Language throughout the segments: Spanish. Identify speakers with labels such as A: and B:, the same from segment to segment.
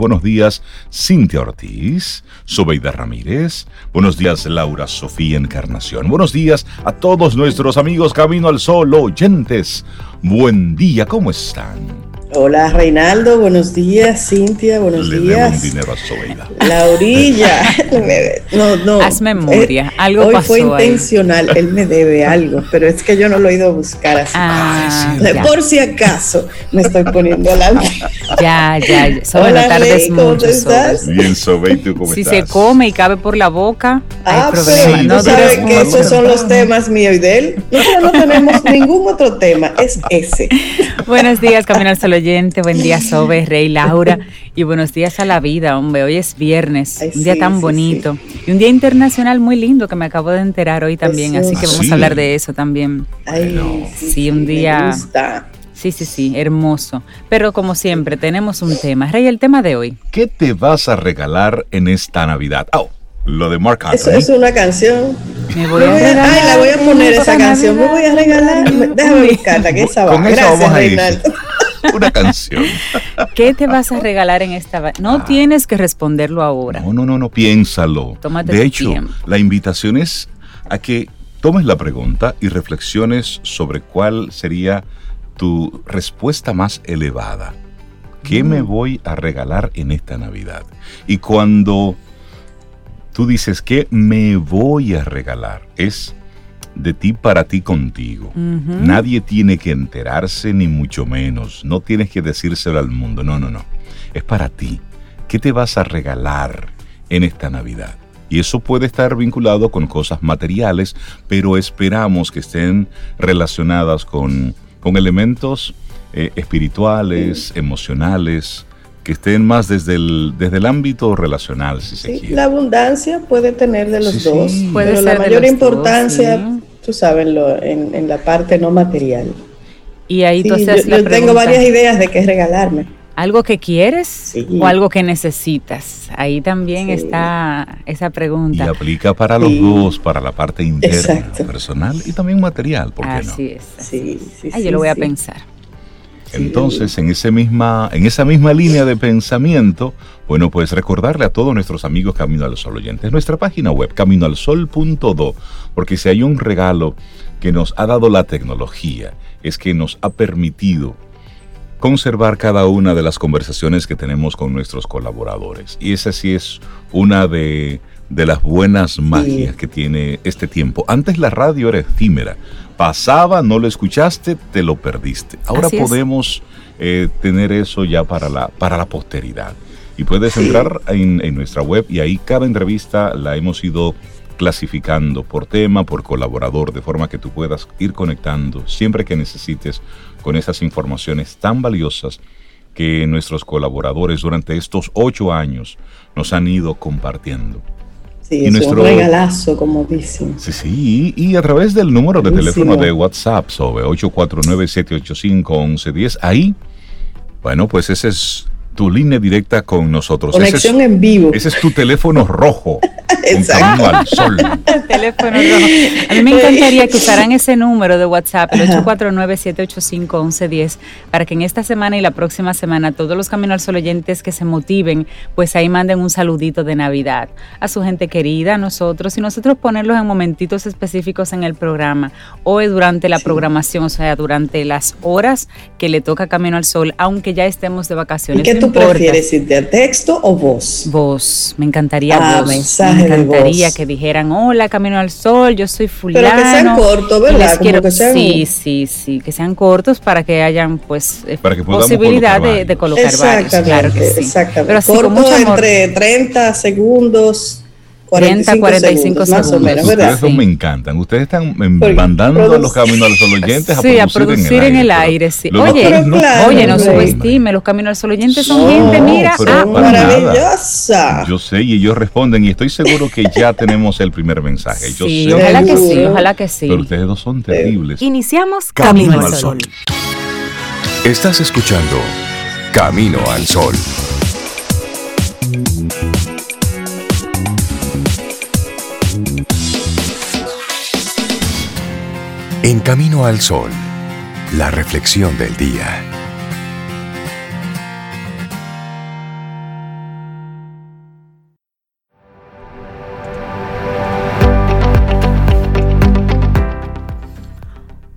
A: Buenos días, Cintia Ortiz, Sobeida Ramírez. Buenos días, Laura Sofía Encarnación. Buenos días a todos nuestros amigos Camino al Sol oyentes. Buen día, ¿cómo están?
B: Hola Reinaldo, buenos días, Cintia, buenos
A: Le
B: días.
A: dinero a.
B: La orilla. no, no.
C: Haz memoria,
B: Eh,
C: algo
B: Hoy
C: pasó
B: fue
C: ahí.
B: intencional, él me debe algo, pero es que yo no lo he ido a buscar así.
C: Ah, ya,
B: Por si acaso me estoy poniendo adelante.
C: ya, ya, ya. Sobre
B: Hola,
C: tardes
B: Rey, ¿cómo
C: mucho,
B: estás?
C: Sobe.
A: Bien, Sobeida, ¿tú cómo
C: Si
A: estás?
C: se come y cabe por la boca,
B: Ah,
C: hay problema.
A: Sí,
C: no
B: sabes que esos son los temas míos y de él. Nosotros no tenemos ningún otro tema, es ese.
C: Buenos días, Camino al Sol oyente. Buen día, Sobe, Rey, Laura. Y buenos días a la vida, hombre. Hoy es viernes,
B: Ay,
C: un día
B: sí,
C: tan
B: sí,
C: bonito. Y un día internacional muy lindo que me acabo de enterar hoy también.
B: Eso.
C: Así que
A: Ah,
C: vamos
A: sí.
C: a hablar de eso también.
B: Ay,
A: Bueno.
C: Sí, un día-
B: Me gusta.
C: Sí, sí, sí, hermoso. Pero como siempre, tenemos un tema. Rey, el tema de hoy.
A: ¿Qué te vas a regalar en esta Navidad? Oh, lo de Mark
B: Eso
A: Anthony.
B: es una canción.
C: Me voy a regalar
B: ay, la voy a poner esa canción. Me voy a regalar. Déjame buscarla, que esa va.
A: Con eso
B: Gracias,
A: vamos a. Una canción.
C: ¿Qué te vas a regalar en esta? No
A: Ah.
C: tienes que responderlo ahora.
A: No, no, no, no, piénsalo.
C: Tómate
A: de hecho,
C: tiempo.
A: la invitación es a que tomes la pregunta y reflexiones sobre cuál sería tu respuesta más elevada. ¿Qué me voy a regalar en esta Navidad? Y cuando tú dices, ¿qué me voy a regalar? Es de ti para ti contigo. Nadie tiene que enterarse, ni mucho menos. No tienes que decírselo al mundo. No, no, no. Es para ti. ¿Qué te vas a regalar en esta Navidad? Y eso puede estar vinculado con cosas materiales, pero esperamos que estén relacionadas con, con elementos eh, espirituales, emocionales, que estén más desde el, desde el ámbito relacional, si se
B: Sí,
A: quiere.
B: la abundancia puede tener de los
A: Sí, sí.
B: dos,
C: Puede
B: pero
C: ser
B: la mayor importancia,
C: dos, sí.
B: Tú sabes, lo- en, en la parte no material.
C: Y ahí
B: Sí,
C: tú
B: yo
C: haces la
B: yo tengo varias ideas de qué regalarme.
C: ¿Algo que quieres
B: Sí.
C: o algo que necesitas? Ahí también
B: Sí.
C: está esa
A: Y
C: pregunta.
A: aplica para los
B: Sí.
A: dos, para la parte interna,
B: Exacto.
A: personal y también material, ¿por qué no?
C: Así es.
B: Sí, sí,
C: Ay,
B: sí,
C: yo lo voy a pensar.
A: Entonces, en, ese misma, en esa misma línea de pensamiento, bueno, pues recordarle a todos nuestros amigos Camino al Sol oyentes, nuestra página web, caminoalsol.do, porque si hay un regalo que nos ha dado la tecnología, es que nos ha permitido conservar cada una de las conversaciones que tenemos con nuestros colaboradores. Y esa sí es una de, de las buenas magias que tiene este tiempo. Antes la radio era efímera. Pasaba, no lo escuchaste, te lo perdiste. Ahora
C: Así
A: podemos eh, tener eso ya para la, para la posteridad. Y puedes
B: Sí.
A: entrar en, en nuestra web y ahí cada entrevista la hemos ido clasificando por tema, por colaborador, de forma que tú puedas ir conectando siempre que necesites con esas informaciones tan valiosas que nuestros colaboradores durante estos ocho años nos han ido compartiendo.
B: Sí,
A: Y
B: es
A: nuestro-
B: un regalazo, como dicen.
A: Sí, sí, y a través del número de
B: Buenísimo.
A: teléfono de WhatsApp sobre 849-785-1110, ahí, bueno, pues esa es tu línea directa con nosotros. Ese es-
B: Conexión en vivo.
A: Ese es tu teléfono rojo.
B: Exacto.
A: camino al sol.
C: El teléfono rojo. A mí me encantaría que usaran ese número de WhatsApp, el
B: Ajá.
C: 849-785-1110, para que en esta semana y la próxima semana todos los Camino al Sol oyentes que se motiven, pues ahí manden un saludito de Navidad a su gente querida, a nosotros, y nosotros ponerlos en momentitos específicos en el programa o durante la
B: Sí.
C: programación, o sea, durante las horas que le toca Camino al Sol, aunque ya estemos de
B: ¿Y
C: vacaciones.
B: qué
C: no
B: tú
C: importa.
B: prefieres, Cintia, texto o voz?
C: Voz, me encantaría
B: Ah,
C: voz.
B: mensaje
C: me
B: de
C: encantaría
B: voz.
C: que dijeran, hola, Camino al Sol, yo soy fulano.
B: Pero que sean cortos, ¿verdad? Como
C: quiero-
B: que sean-
C: Sí, sí, sí, que sean cortos para que hayan pues eh,
A: Para que podamos
C: posibilidad
A: colocar
C: de, colocar varios, claro que sí.
B: exactamente.
C: Pero así
B: Corto
C: con mucho amor.
B: entre 30 segundos, 45,
C: 30, 45
B: segundos, más o
C: segundos.
B: menos,
A: Ustedes
B: ¿verdad?
A: dos
C: Sí.
A: me encantan. Ustedes están em,
B: Porque
A: mandando a los caminos a los oyentes a
C: Sí, a
A: producir,
C: producir en el aire, sí. Oye,
B: Pero claro,
C: Oye, no subestime, los Caminos al Sol oyentes son
B: No,
C: gente, mira,
A: pero
C: ah,
A: nada.
B: maravillosa.
A: Yo sé y ellos responden y estoy seguro que ya tenemos el primer mensaje. Yo
C: sí,
A: sé,
C: ojalá que sí, ojalá que sí.
A: pero ustedes dos son terribles.
D: Iniciamos
A: Camino
D: Camino,
A: al
D: al Sol.
E: Estás escuchando Camino al Sol. En Camino al Sol, la reflexión del día.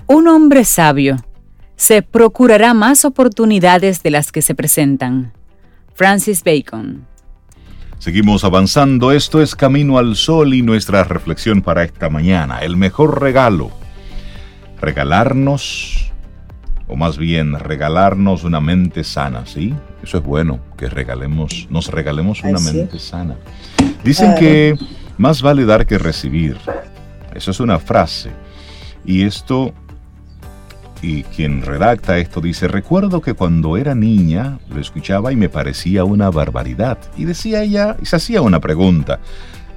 C: Un hombre sabio se procurará más oportunidades de las que se presentan. Francis Bacon.
A: Seguimos avanzando, esto es Camino al Sol y nuestra reflexión para esta mañana, el mejor regalo regalarnos, o más bien regalarnos una mente sana, ¿sí? Eso es bueno, que regalemos, nos regalemos una mente sana. Dicen que más vale dar que recibir. Eso es una frase. Y esto y quien redacta esto dice, recuerdo que cuando era niña lo escuchaba y me parecía una barbaridad. Y decía ella, y se hacía una pregunta.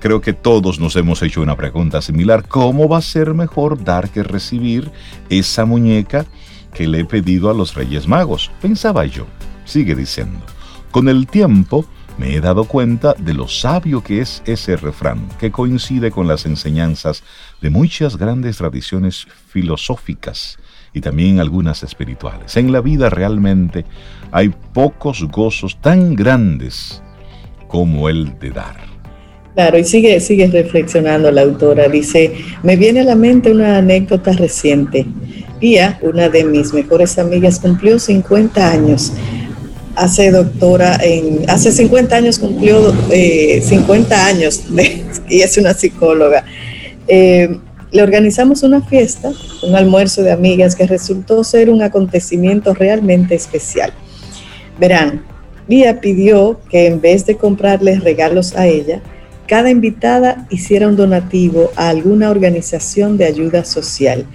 A: Creo que todos nos hemos hecho una pregunta similar. ¿Cómo va a ser mejor dar que recibir esa muñeca que le he pedido a los Reyes Magos? Pensaba yo. Sigue diciendo. Con el tiempo me he dado cuenta de lo sabio que es ese refrán, que coincide con las enseñanzas de muchas grandes tradiciones filosóficas y también algunas espirituales. En la vida realmente hay pocos gozos tan grandes como el de dar.
B: Claro, y sigue, sigue reflexionando la autora. Dice, me viene a la mente una anécdota reciente. Pía, una de mis mejores amigas, cumplió 50 años. Hace doctora en, hace 50 años cumplió 50 eh, años y es una psicóloga. Eh, le organizamos una fiesta, un almuerzo de amigas que resultó ser un acontecimiento realmente especial. Verán, Lía pidió que en vez de comprarles regalos a ella, cada invitada hiciera un donativo a alguna organización de ayuda social.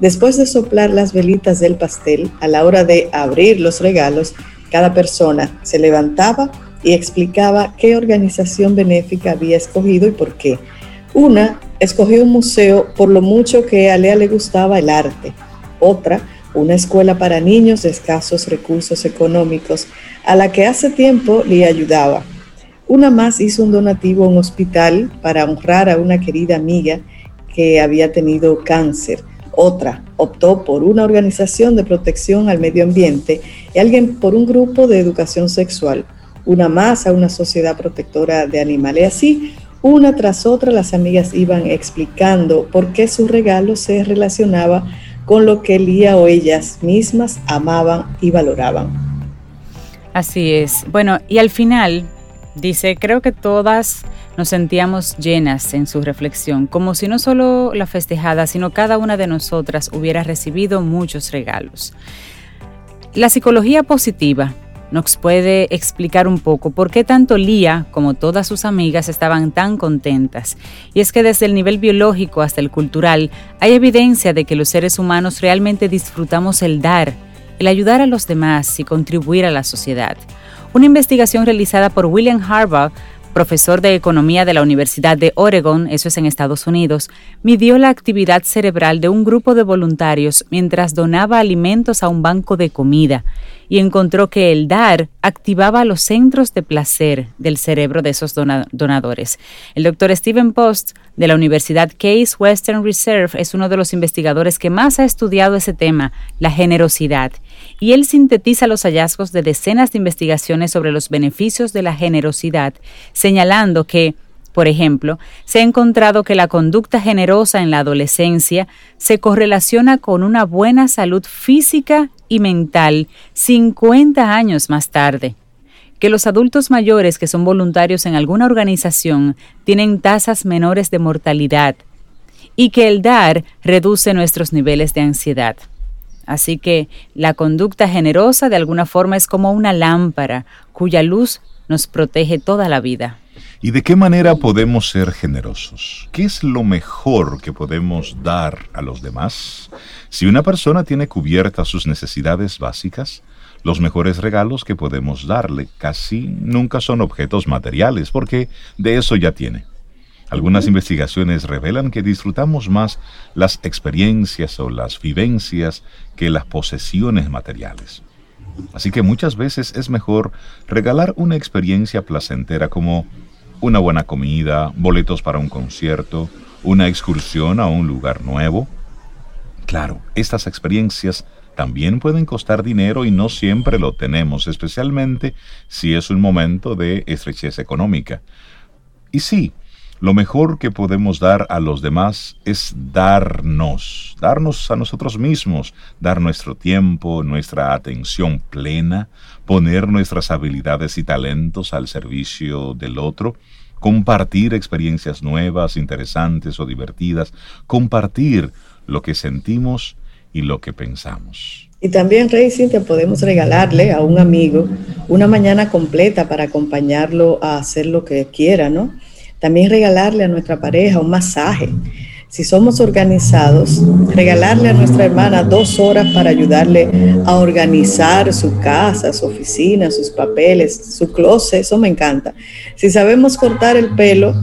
B: Después de soplar las velitas del pastel, a la hora de abrir los regalos, cada persona se levantaba y explicaba qué organización benéfica había escogido y por qué. Una escogió un museo por lo mucho que a Lea le gustaba el arte. Otra, una escuela para niños de escasos recursos económicos, a la que hace tiempo le ayudaba. Una más hizo un donativo a un hospital para honrar a una querida amiga que había tenido cáncer. Otra optó por una organización de protección al medio ambiente y alguien por un grupo de educación sexual. Una más a una sociedad protectora de animales. Y así, una tras otra las amigas iban explicando por qué su regalo se relacionaba con lo que Lía o ellas mismas amaban y valoraban.
C: Así es. Bueno, y al final dice, creo que todas nos sentíamos llenas en su reflexión, como si no solo la festejada, sino cada una de nosotras hubiera recibido muchos regalos. La psicología positiva nos puede explicar un poco por qué tanto Lía como todas sus amigas estaban tan contentas. Y es que desde el nivel biológico hasta el cultural hay evidencia de que los seres humanos realmente disfrutamos el dar, el ayudar a los demás y contribuir a la sociedad. Una investigación realizada por William Harbaugh profesor de economía de la Universidad de Oregon, eso es en Estados Unidos, midió la actividad cerebral de un grupo de voluntarios mientras donaba alimentos a un banco de comida y encontró que el dar activaba los centros de placer del cerebro de esos donadores. El doctor Stephen Post de la Universidad Case Western Reserve es uno de los investigadores que más ha estudiado ese tema, la generosidad, y él sintetiza los hallazgos de decenas de investigaciones sobre los beneficios de la generosidad, señalando que por ejemplo, se ha encontrado que la conducta generosa en la adolescencia se correlaciona con una buena salud física y mental 50 años más tarde. Que los adultos mayores que son voluntarios en alguna organización tienen tasas menores de mortalidad y que el dar reduce nuestros niveles de ansiedad. Así que la conducta generosa de alguna forma es como una lámpara cuya luz nos protege toda la vida.
A: ¿Y de qué manera podemos ser generosos? ¿Qué es lo mejor que podemos dar a los demás? Si una persona tiene cubiertas sus necesidades básicas, los mejores regalos que podemos darle casi nunca son objetos materiales, porque de eso ya tiene. Algunas investigaciones revelan que disfrutamos más las experiencias o las vivencias que las posesiones materiales. Así que muchas veces es mejor regalar una experiencia placentera como una buena comida, boletos para un concierto, una excursión a un lugar nuevo, Claro, estas experiencias también pueden costar dinero y no siempre lo tenemos, especialmente si es un momento de estrechez económica. Y sí, Lo mejor que podemos dar a los demás es darnos, darnos a nosotros mismos, dar nuestro tiempo, nuestra atención plena, poner nuestras habilidades y talentos al servicio del otro, compartir experiencias nuevas, interesantes o divertidas, compartir lo que sentimos y lo que pensamos.
B: Y también, Rey Cintia, podemos regalarle a un amigo una mañana completa para acompañarlo a hacer lo que quiera, ¿no? También regalarle a nuestra pareja un masaje. Si somos organizados, regalarle a nuestra hermana dos horas para ayudarle a organizar su casa, su oficina, sus papeles, su closet, eso me encanta. Si sabemos cortar el pelo,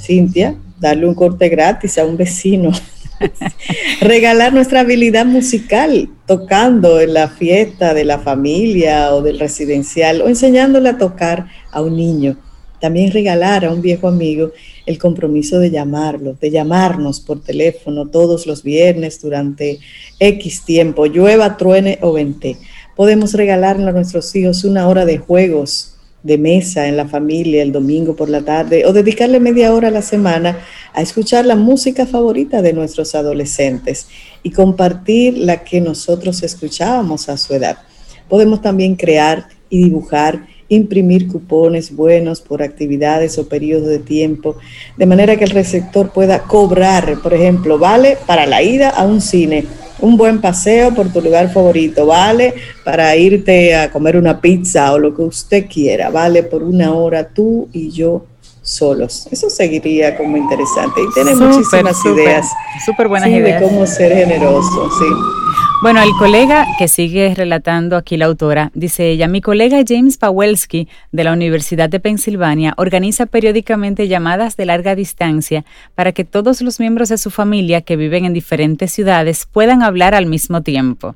B: Cintia, darle un corte gratis a un vecino Regalar nuestra habilidad musical, tocando en la fiesta de la familia o del residencial o enseñándole a tocar a un niño. También regalar a un viejo amigo el compromiso de llamarlo, de llamarnos por teléfono todos los viernes durante X tiempo, llueva, truene o vente. Podemos regalarle a nuestros hijos una hora de juegos de mesa en la familia el domingo por la tarde o dedicarle media hora a la semana a escuchar la música favorita de nuestros adolescentes y compartir la que nosotros escuchábamos a su edad. Podemos también crear y dibujar, imprimir cupones buenos por actividades o periodos de tiempo, de manera que el receptor pueda cobrar, por ejemplo, vale para la ida a un cine un buen paseo por tu lugar favorito, ¿vale? Para irte a comer una pizza o lo que usted quiera, ¿vale? Por una hora tú y yo solos. Eso seguiría como interesante. Y tiene muchísimas ideas.
C: Súper buenas ideas.
B: De cómo ser generoso, sí.
C: Bueno, el colega que sigue relatando aquí la autora, dice ella, mi colega James Pawelski de la Universidad de Pensilvania organiza periódicamente llamadas de larga distancia para que todos los miembros de su familia que viven en diferentes ciudades puedan hablar al mismo tiempo.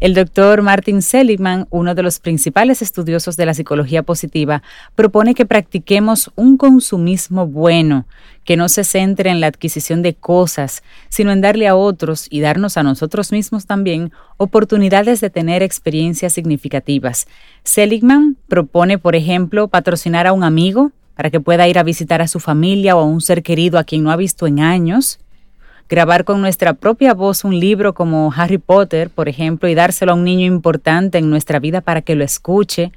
C: El doctor Martin Seligman, uno de los principales estudiosos de la psicología positiva, propone que practiquemos un consumismo bueno, que no se centre en la adquisición de cosas, sino en darle a otros y darnos a nosotros mismos también oportunidades de tener experiencias significativas. Seligman propone, por ejemplo, patrocinar a un amigo para que pueda ir a visitar a su familia o a un ser querido a quien no ha visto en años, grabar con nuestra propia voz un libro como Harry Potter, por ejemplo, y dárselo a un niño importante en nuestra vida para que lo escuche,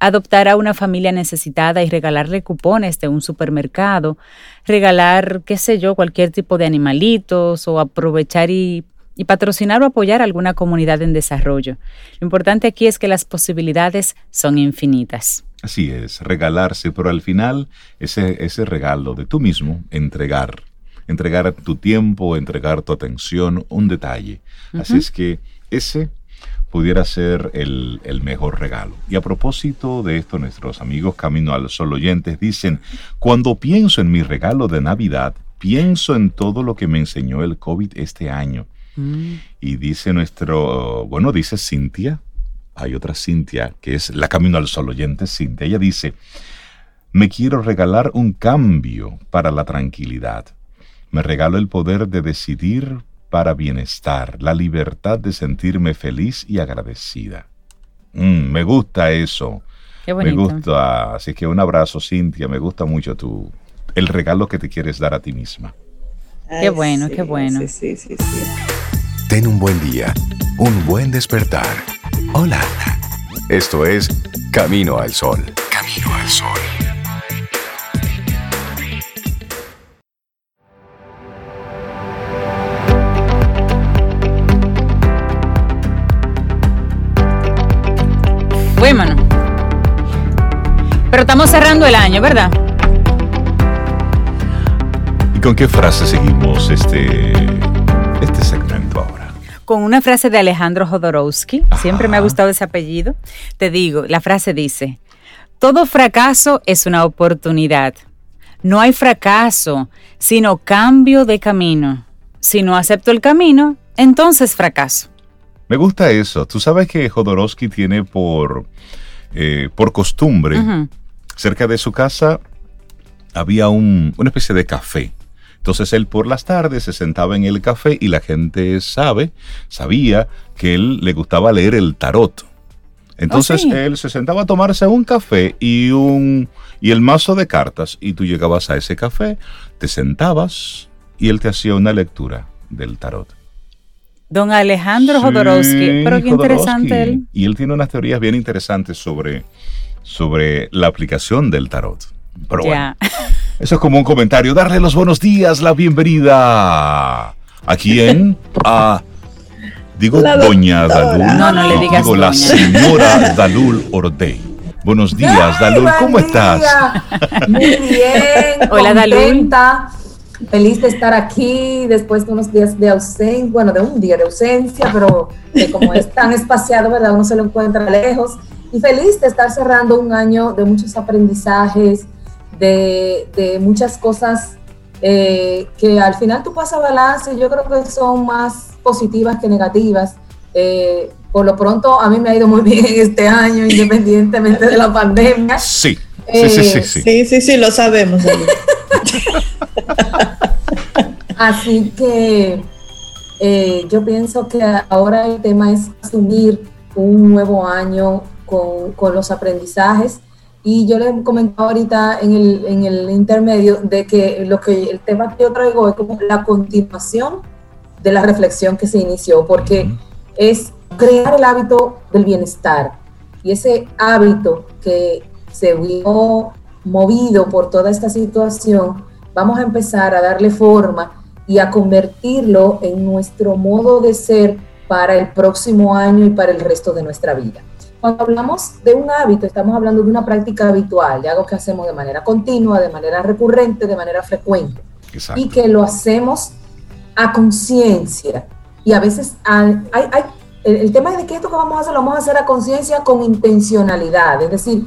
C: adoptar a una familia necesitada y regalarle cupones de un supermercado, regalar, qué sé yo, cualquier tipo de animalitos o aprovechar y, patrocinar o apoyar a alguna comunidad en desarrollo. Lo importante aquí es que las posibilidades son infinitas.
A: Así es, regalarse, pero al final ese regalo de tú mismo, entregar entregar tu tiempo, entregar tu atención, un detalle. Así es que ese pudiera ser el, el, mejor regalo. Y a propósito de esto, nuestros amigos Camino al Sol oyentes dicen, cuando pienso en mi regalo de Navidad, pienso en todo lo que me enseñó el COVID este año. Mm. Y dice nuestro, bueno, dice Cintia, hay otra Cintia, que es la Camino al Sol oyente, Cintia, ella dice, me quiero regalar un cambio para la tranquilidad. Me regalo el poder de decidir para bienestar, la libertad de sentirme feliz y agradecida. Mm, me gusta eso.
C: Qué
A: me gusta. Así que un abrazo, Cintia. Me gusta mucho tu, el regalo que te quieres dar a ti misma.
C: qué bueno, qué bueno.
B: Sí, sí,
E: Ten un buen día, un buen despertar. Hola. Esto es Camino al Sol. Camino al Sol.
C: Pero estamos cerrando el año, ¿verdad?
A: ¿Y con qué frase seguimos este, este segmento ahora?
C: Con una frase de Alejandro Jodorowsky. Siempre me ha gustado ese apellido. Te digo, la frase dice, todo fracaso es una oportunidad. No hay fracaso, sino cambio de camino. Si no acepto el camino, entonces fracaso.
A: Me gusta eso. Tú sabes que Jodorowsky tiene por, eh, por costumbre, cerca de su casa había un, una especie de café. Entonces él por las tardes se sentaba en el café y la gente sabe, sabía que él le gustaba leer el tarot. Entonces
C: Oh, sí.
A: él se sentaba a tomarse un café y un y el mazo de cartas y tú llegabas a ese café, te sentabas y él te hacía una lectura del tarot.
C: Don Alejandro
A: Sí,
C: Jodorowsky. Pero qué interesante él.
A: Y él tiene unas teorías bien interesantes sobre, sobre la aplicación del tarot. Pero bueno,
C: Ya.
A: eso es como un comentario. Darle los buenos días, la bienvenida. ¿A quién? A. Digo,
B: La
A: doña
B: doctora.
A: Dalul.
C: No, no le digas
A: Digo, la señora Dalul Ordey. Buenos días, Dalul. ¿Cómo estás?
D: Muy bien.
C: Hola, Dalul.
D: Feliz de estar aquí después de unos días de ausencia, bueno, de un día de ausencia, pero que como es tan espaciado, ¿verdad? Uno se lo encuentra lejos. Y feliz de estar cerrando un año de muchos aprendizajes, de, de muchas cosas eh, que al final tú pasas balance, yo creo que son más positivas que negativas. Eh, por lo pronto, a mí me ha ido muy bien este año, independientemente de la pandemia.
A: Sí. Sí, sí, sí, sí.
B: Sí, sí, sí, lo sabemos.
D: Así que eh, yo pienso que ahora el tema es asumir un nuevo año con, con los aprendizajes. Y yo le comentaba ahorita en el, en el intermedio de que lo que el tema que yo traigo es como la continuación de la reflexión que se inició, porque
A: Ujú.
D: es crear el hábito del bienestar. Y ese hábito que se vio movido por toda esta situación, vamos a empezar a darle forma y a convertirlo en nuestro modo de ser para el próximo año y para el resto de nuestra vida. Cuando hablamos de un hábito, estamos hablando de una práctica habitual, de algo que hacemos de manera continua, de manera recurrente, de manera frecuente
A: Exacto.
D: y que lo hacemos a conciencia. Y a veces hay, hay- el, el tema de que esto que vamos a hacer lo vamos a hacer a conciencia con intencionalidad, es decir,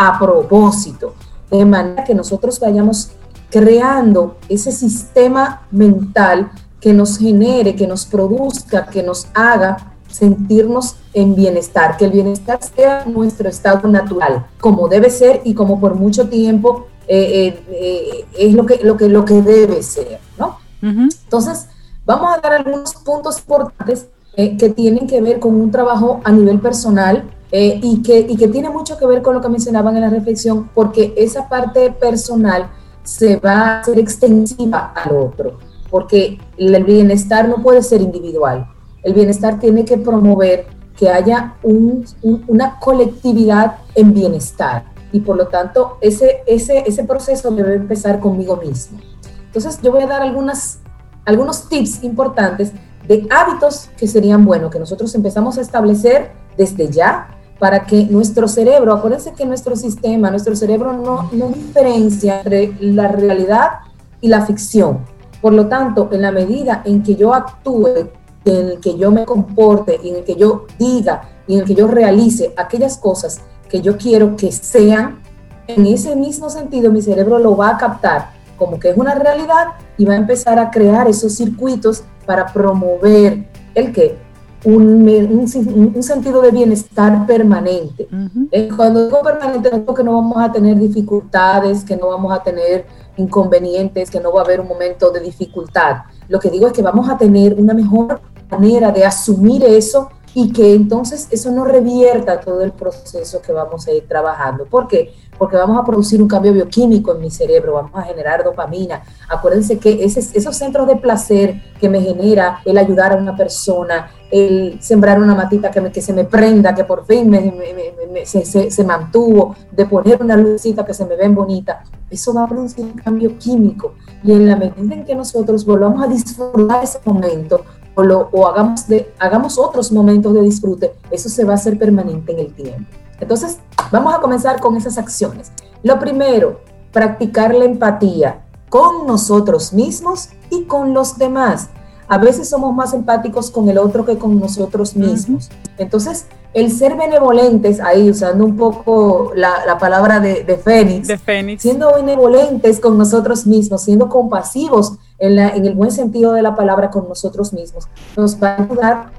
D: a propósito, de manera que nosotros vayamos creando ese sistema mental que nos genere, que nos produzca, que nos haga sentirnos en bienestar, que el bienestar sea nuestro estado natural, como debe ser y como por mucho tiempo eh, eh, eh, es lo que, lo, que, lo que debe ser, ¿no? Entonces, vamos a dar algunos puntos importantes que tienen que ver con un trabajo a nivel personal eh, y, que, y que tiene mucho que ver con lo que mencionaban en la reflexión, porque esa parte personal se va a hacer extensiva al otro, porque el bienestar no puede ser individual. El bienestar tiene que promover que haya un- un- una colectividad en bienestar y por lo tanto ese, ese, ese proceso debe empezar conmigo mismo. Entonces yo voy a dar algunas, algunos tips importantes de hábitos que serían buenos, que nosotros empezamos a establecer desde ya para que nuestro cerebro, acuérdense que nuestro sistema, nuestro cerebro no, no diferencia entre la realidad y la ficción. Por lo tanto, en la medida en que yo actúe, en el que yo me comporte, en el que yo diga y en el que yo realice aquellas cosas que yo quiero que sean, en ese mismo sentido mi cerebro lo va a captar como que es una realidad y va a empezar a crear esos circuitos para promover el que un, un, un sentido de bienestar permanente.
C: Ujú.
D: Eh, Cuando digo permanente, no digo que no vamos a tener dificultades, que no vamos a tener inconvenientes, que no va a haber un momento de dificultad. Lo que digo es que vamos a tener una mejor manera de asumir eso y que entonces eso no revierta todo el proceso que vamos a ir trabajando. ¿Por qué? Porque vamos a producir un cambio bioquímico en mi cerebro, vamos a generar dopamina. Acuérdense que ese, esos centros de placer que me genera el ayudar a una persona, el sembrar una matita que, me, que se me prenda, que por fin me, se, se, mantuvo, de poner una lucita que se me ven bonita, eso va a producir un cambio químico. Y en la medida en que nosotros volvamos a disfrutar ese momento, o, lo, o hagamos, de, hagamos otros momentos de disfrute, eso se va a hacer permanente en el tiempo. Entonces, vamos a comenzar con esas acciones. Lo primero, practicar la empatía con nosotros mismos y con los demás. A veces somos más empáticos con el otro que con nosotros mismos. Uh -huh. Entonces, el ser benevolentes, ahí usando un poco la, la palabra de, de, Fénix,
C: de Fénix,
D: siendo benevolentes con nosotros mismos, siendo compasivos en, la, en el buen sentido de la palabra con nosotros mismos, nos va a ayudar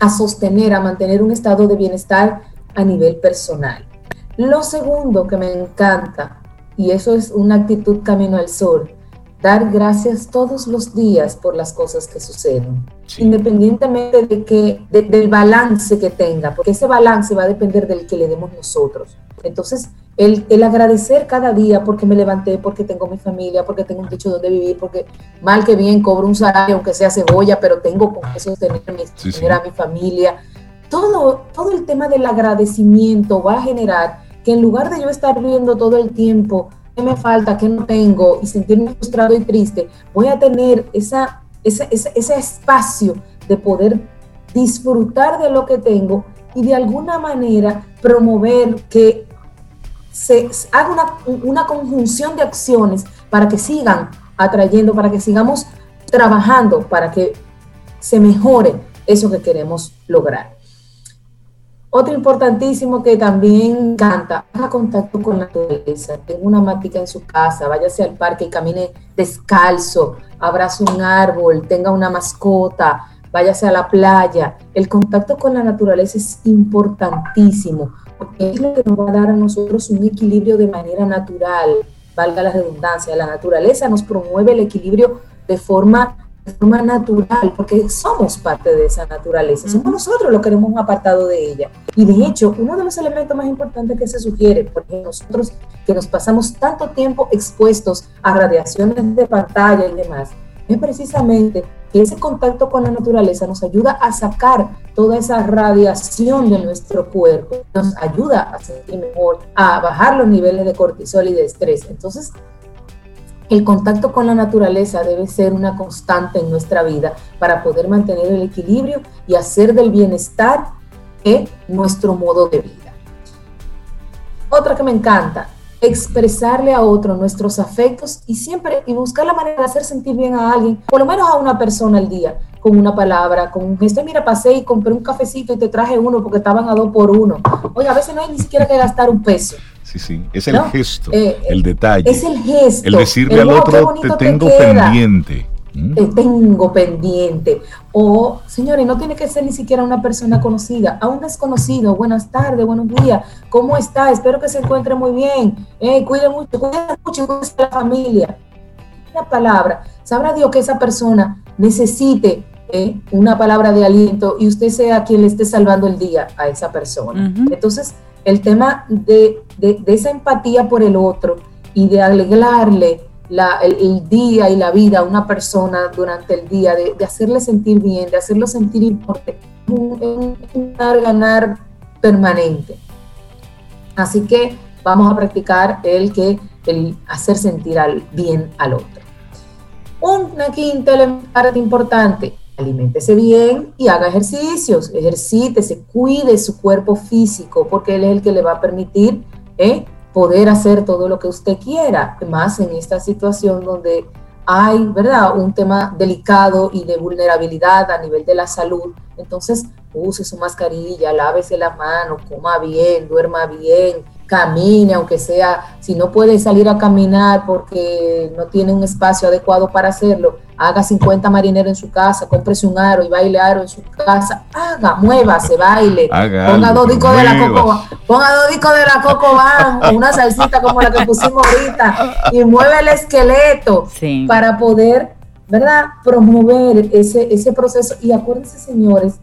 D: a sostener, a mantener un estado de bienestar a nivel personal. Lo segundo que me encanta, y eso es una actitud camino al sol, dar gracias todos los días por las cosas que suceden, independientemente de que, del balance que tenga, porque ese balance va a depender del que le demos nosotros. Entonces, el, el, agradecer cada día porque me levanté, porque tengo mi familia, porque tengo un techo donde vivir, porque mal que bien cobro un salario, aunque sea cebolla, pero tengo con eso sostener a mi familia. Todo, todo el tema del agradecimiento va a generar que en lugar de yo estar viendo todo el tiempo qué me falta, qué no tengo y sentirme frustrado y triste, voy a tener esa, ese, ese espacio de poder disfrutar de lo que tengo y de alguna manera promover que se haga una, una, conjunción de acciones para que sigan atrayendo, para que sigamos trabajando, para que se mejore eso que queremos lograr. Otro importantísimo que también canta, haga contacto con la naturaleza, tenga una matica en su casa, váyase al parque y camine descalzo, abrace un árbol, tenga una mascota, váyase a la playa. El contacto con la naturaleza es importantísimo, porque es lo que nos va a dar a nosotros un equilibrio de manera natural, valga la redundancia. La naturaleza nos promueve el equilibrio de forma forma natural, porque somos parte de esa naturaleza, somos nosotros los que hemos un apartado de ella. Y de hecho, uno de los elementos más importantes que se sugiere, porque nosotros que nos pasamos tanto tiempo expuestos a radiaciones de pantalla y demás, es precisamente que ese contacto con la naturaleza nos ayuda a sacar toda esa radiación de nuestro cuerpo, nos ayuda a sentir mejor, a bajar los niveles de cortisol y de estrés. Entonces, el contacto con la naturaleza debe ser una constante en nuestra vida para poder mantener el equilibrio y hacer del bienestar nuestro modo de vida. Otra que me encanta, expresarle a otro nuestros afectos y siempre y buscar la manera de hacer sentir bien a alguien, por lo menos a una persona al día, con una palabra, con un gesto. Mira, pasé y compré un cafecito y te traje uno porque estaban a dos por uno. Oye, a veces no hay ni siquiera que gastar un peso.
A: Sí, sí, es el gesto, eh, el detalle.
D: Es el gesto.
A: El decirle al otro, te tengo pendiente.
D: ¿Mm? Te tengo pendiente. O, señores, no tiene que ser ni siquiera una persona conocida, a un desconocido. Buenas tardes, buenos días. ¿Cómo está? Espero que se encuentre muy bien. Eh, cuide mucho, cuide mucho, cuide a la familia. Una palabra. Sabrá Dios que esa persona necesite eh, una palabra de aliento y usted sea quien le esté salvando el día a esa persona. Entonces, el tema de, esa empatía por el otro y de alegrarle el, día y la vida a una persona durante el día, de, hacerle sentir bien, de hacerlo sentir importante, es un, ganar permanente. Así que vamos a practicar el que el hacer sentir al, bien al otro. Una quinta parte importante, aliméntese bien y haga ejercicios, ejercítese, cuide su cuerpo físico, porque él es el que le va a permitir ¿eh? poder hacer todo lo que usted quiera, más en esta situación donde hay, ¿verdad?, un tema delicado y de vulnerabilidad a nivel de la salud. Entonces, use su mascarilla, lávese las manos, coma bien, duerma bien, camine, aunque sea, si no puede salir a caminar porque no tiene un espacio adecuado para hacerlo, haga 50 marineros en su casa, cómprese un aro y baile aro en su casa, haga, muévase, baile, ponga dos discos de la coco, ponga dos discos de la coco van, una salsita como la que pusimos ahorita, y mueve el esqueleto para poder, ¿verdad?, promover ese, ese proceso. Y acuérdense, señores,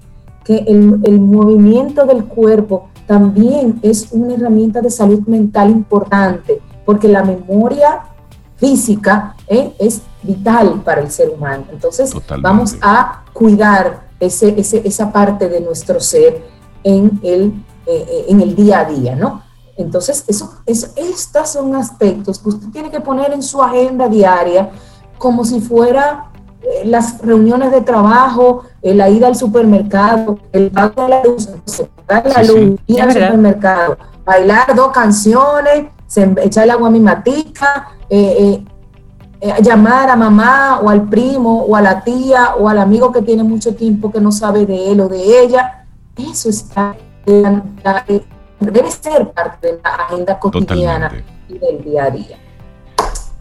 D: que el, el movimiento del cuerpo también es una herramienta de salud mental importante, porque la memoria física ¿eh? es vital para el ser humano. Entonces, vamos a cuidar ese, esa parte de nuestro ser en el, eh, eh, en el día a día, ¿no? Entonces, eso, es, estos son aspectos que usted tiene que poner en su agenda diaria como si fuera las reuniones de trabajo, la ida al supermercado, el pago de la luz, la luz, ir al supermercado, bailar dos canciones, echarle agua a mi matica, eh, eh, eh, llamar a mamá o al primo o a la tía o al amigo que tiene mucho tiempo que no sabe de él o de ella. Eso está, debe ser parte de la agenda cotidiana y del día a día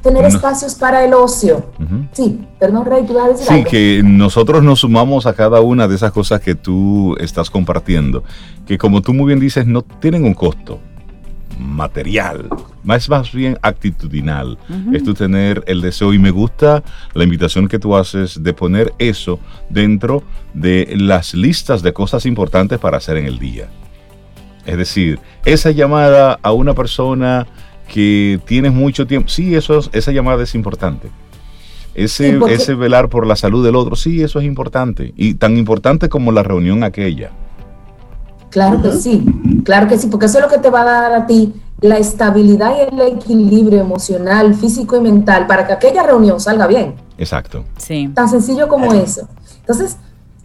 D: tener espacios para el ocio. Sí, perdón, Rey, tú vas a decir
A: Sí, que nosotros nos sumamos a cada una de esas cosas que tú estás compartiendo, que como tú muy bien dices, no tienen un costo. material, más más bien actitudinal. Es tu tener el deseo y me gusta la invitación que tú haces de poner eso dentro de las listas de cosas importantes para hacer en el día. Es decir, esa llamada a una persona que tienes mucho tiempo, sí, eso esa llamada es importante. Ese, ese velar por la salud del otro, sí, eso es importante. Y tan importante como la reunión aquella.
D: Claro que sí, claro que sí, porque eso es lo que te va a dar a ti la estabilidad y el equilibrio emocional, físico y mental para que aquella reunión salga bien.
A: Exacto.
C: Sí.
D: Tan sencillo como eso. Entonces,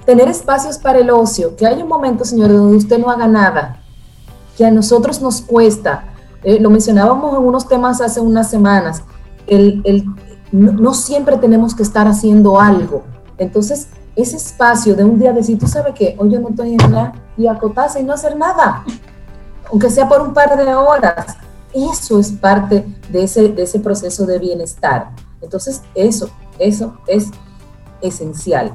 D: tener espacios para el ocio, que hay un momento, señor, donde usted no haga nada, que a nosotros nos cuesta. Eh, lo mencionábamos en unos temas hace unas semanas. El, el, no, siempre tenemos que estar haciendo algo. Entonces, ese espacio de un día decir, tú sabes qué, hoy yo no estoy en nada y acotarse y no hacer nada, aunque sea por un par de horas. Eso es parte de ese, de ese proceso de bienestar. Entonces, eso, eso es esencial.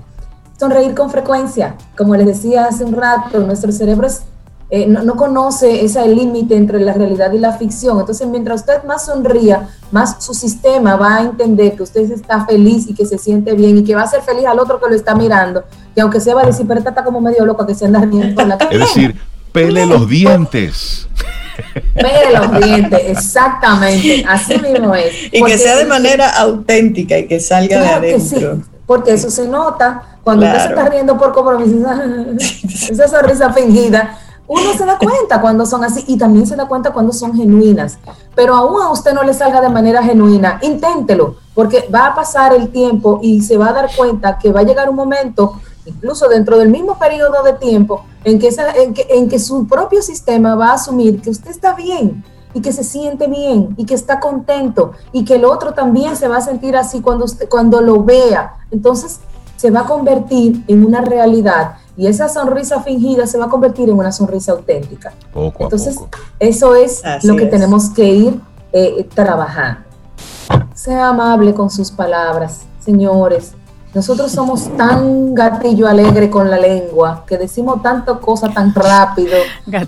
D: Sonreír con frecuencia. Como les decía hace un rato, nuestro cerebro es eh, no, conoce ese límite entre la realidad y la ficción. Entonces, mientras usted más sonría, más su sistema va a entender que usted está feliz y que se siente bien y que va a ser feliz al otro que lo está mirando, que aunque se va a decir, pero está como medio loco que se anda riendo la
A: Es decir, pele los dientes.
D: Pele los dientes, exactamente, así mismo es.
B: Y que sea de manera auténtica y que salga de adentro.
D: porque eso se nota cuando usted se está riendo por compromiso, esa sonrisa fingida uno se da cuenta cuando son así y también se da cuenta cuando son genuinas. Pero aún a usted no le salga de manera genuina, inténtelo, porque va a pasar el tiempo y se va a dar cuenta que va a llegar un momento, incluso dentro del mismo periodo de tiempo, en que, en que, en que su propio sistema va a asumir que usted está bien y que se siente bien y que está contento y que el otro también se va a sentir así cuando, usted, cuando lo vea. Entonces se va a convertir en una realidad y esa sonrisa fingida se va a convertir en una sonrisa auténtica.
A: Poco
D: Entonces,
A: poco.
D: eso es lo que tenemos que ir eh, trabajando. Sea amable con sus palabras, señores. Nosotros somos tan gatillo alegre con la lengua, que decimos tantas cosas tan rápido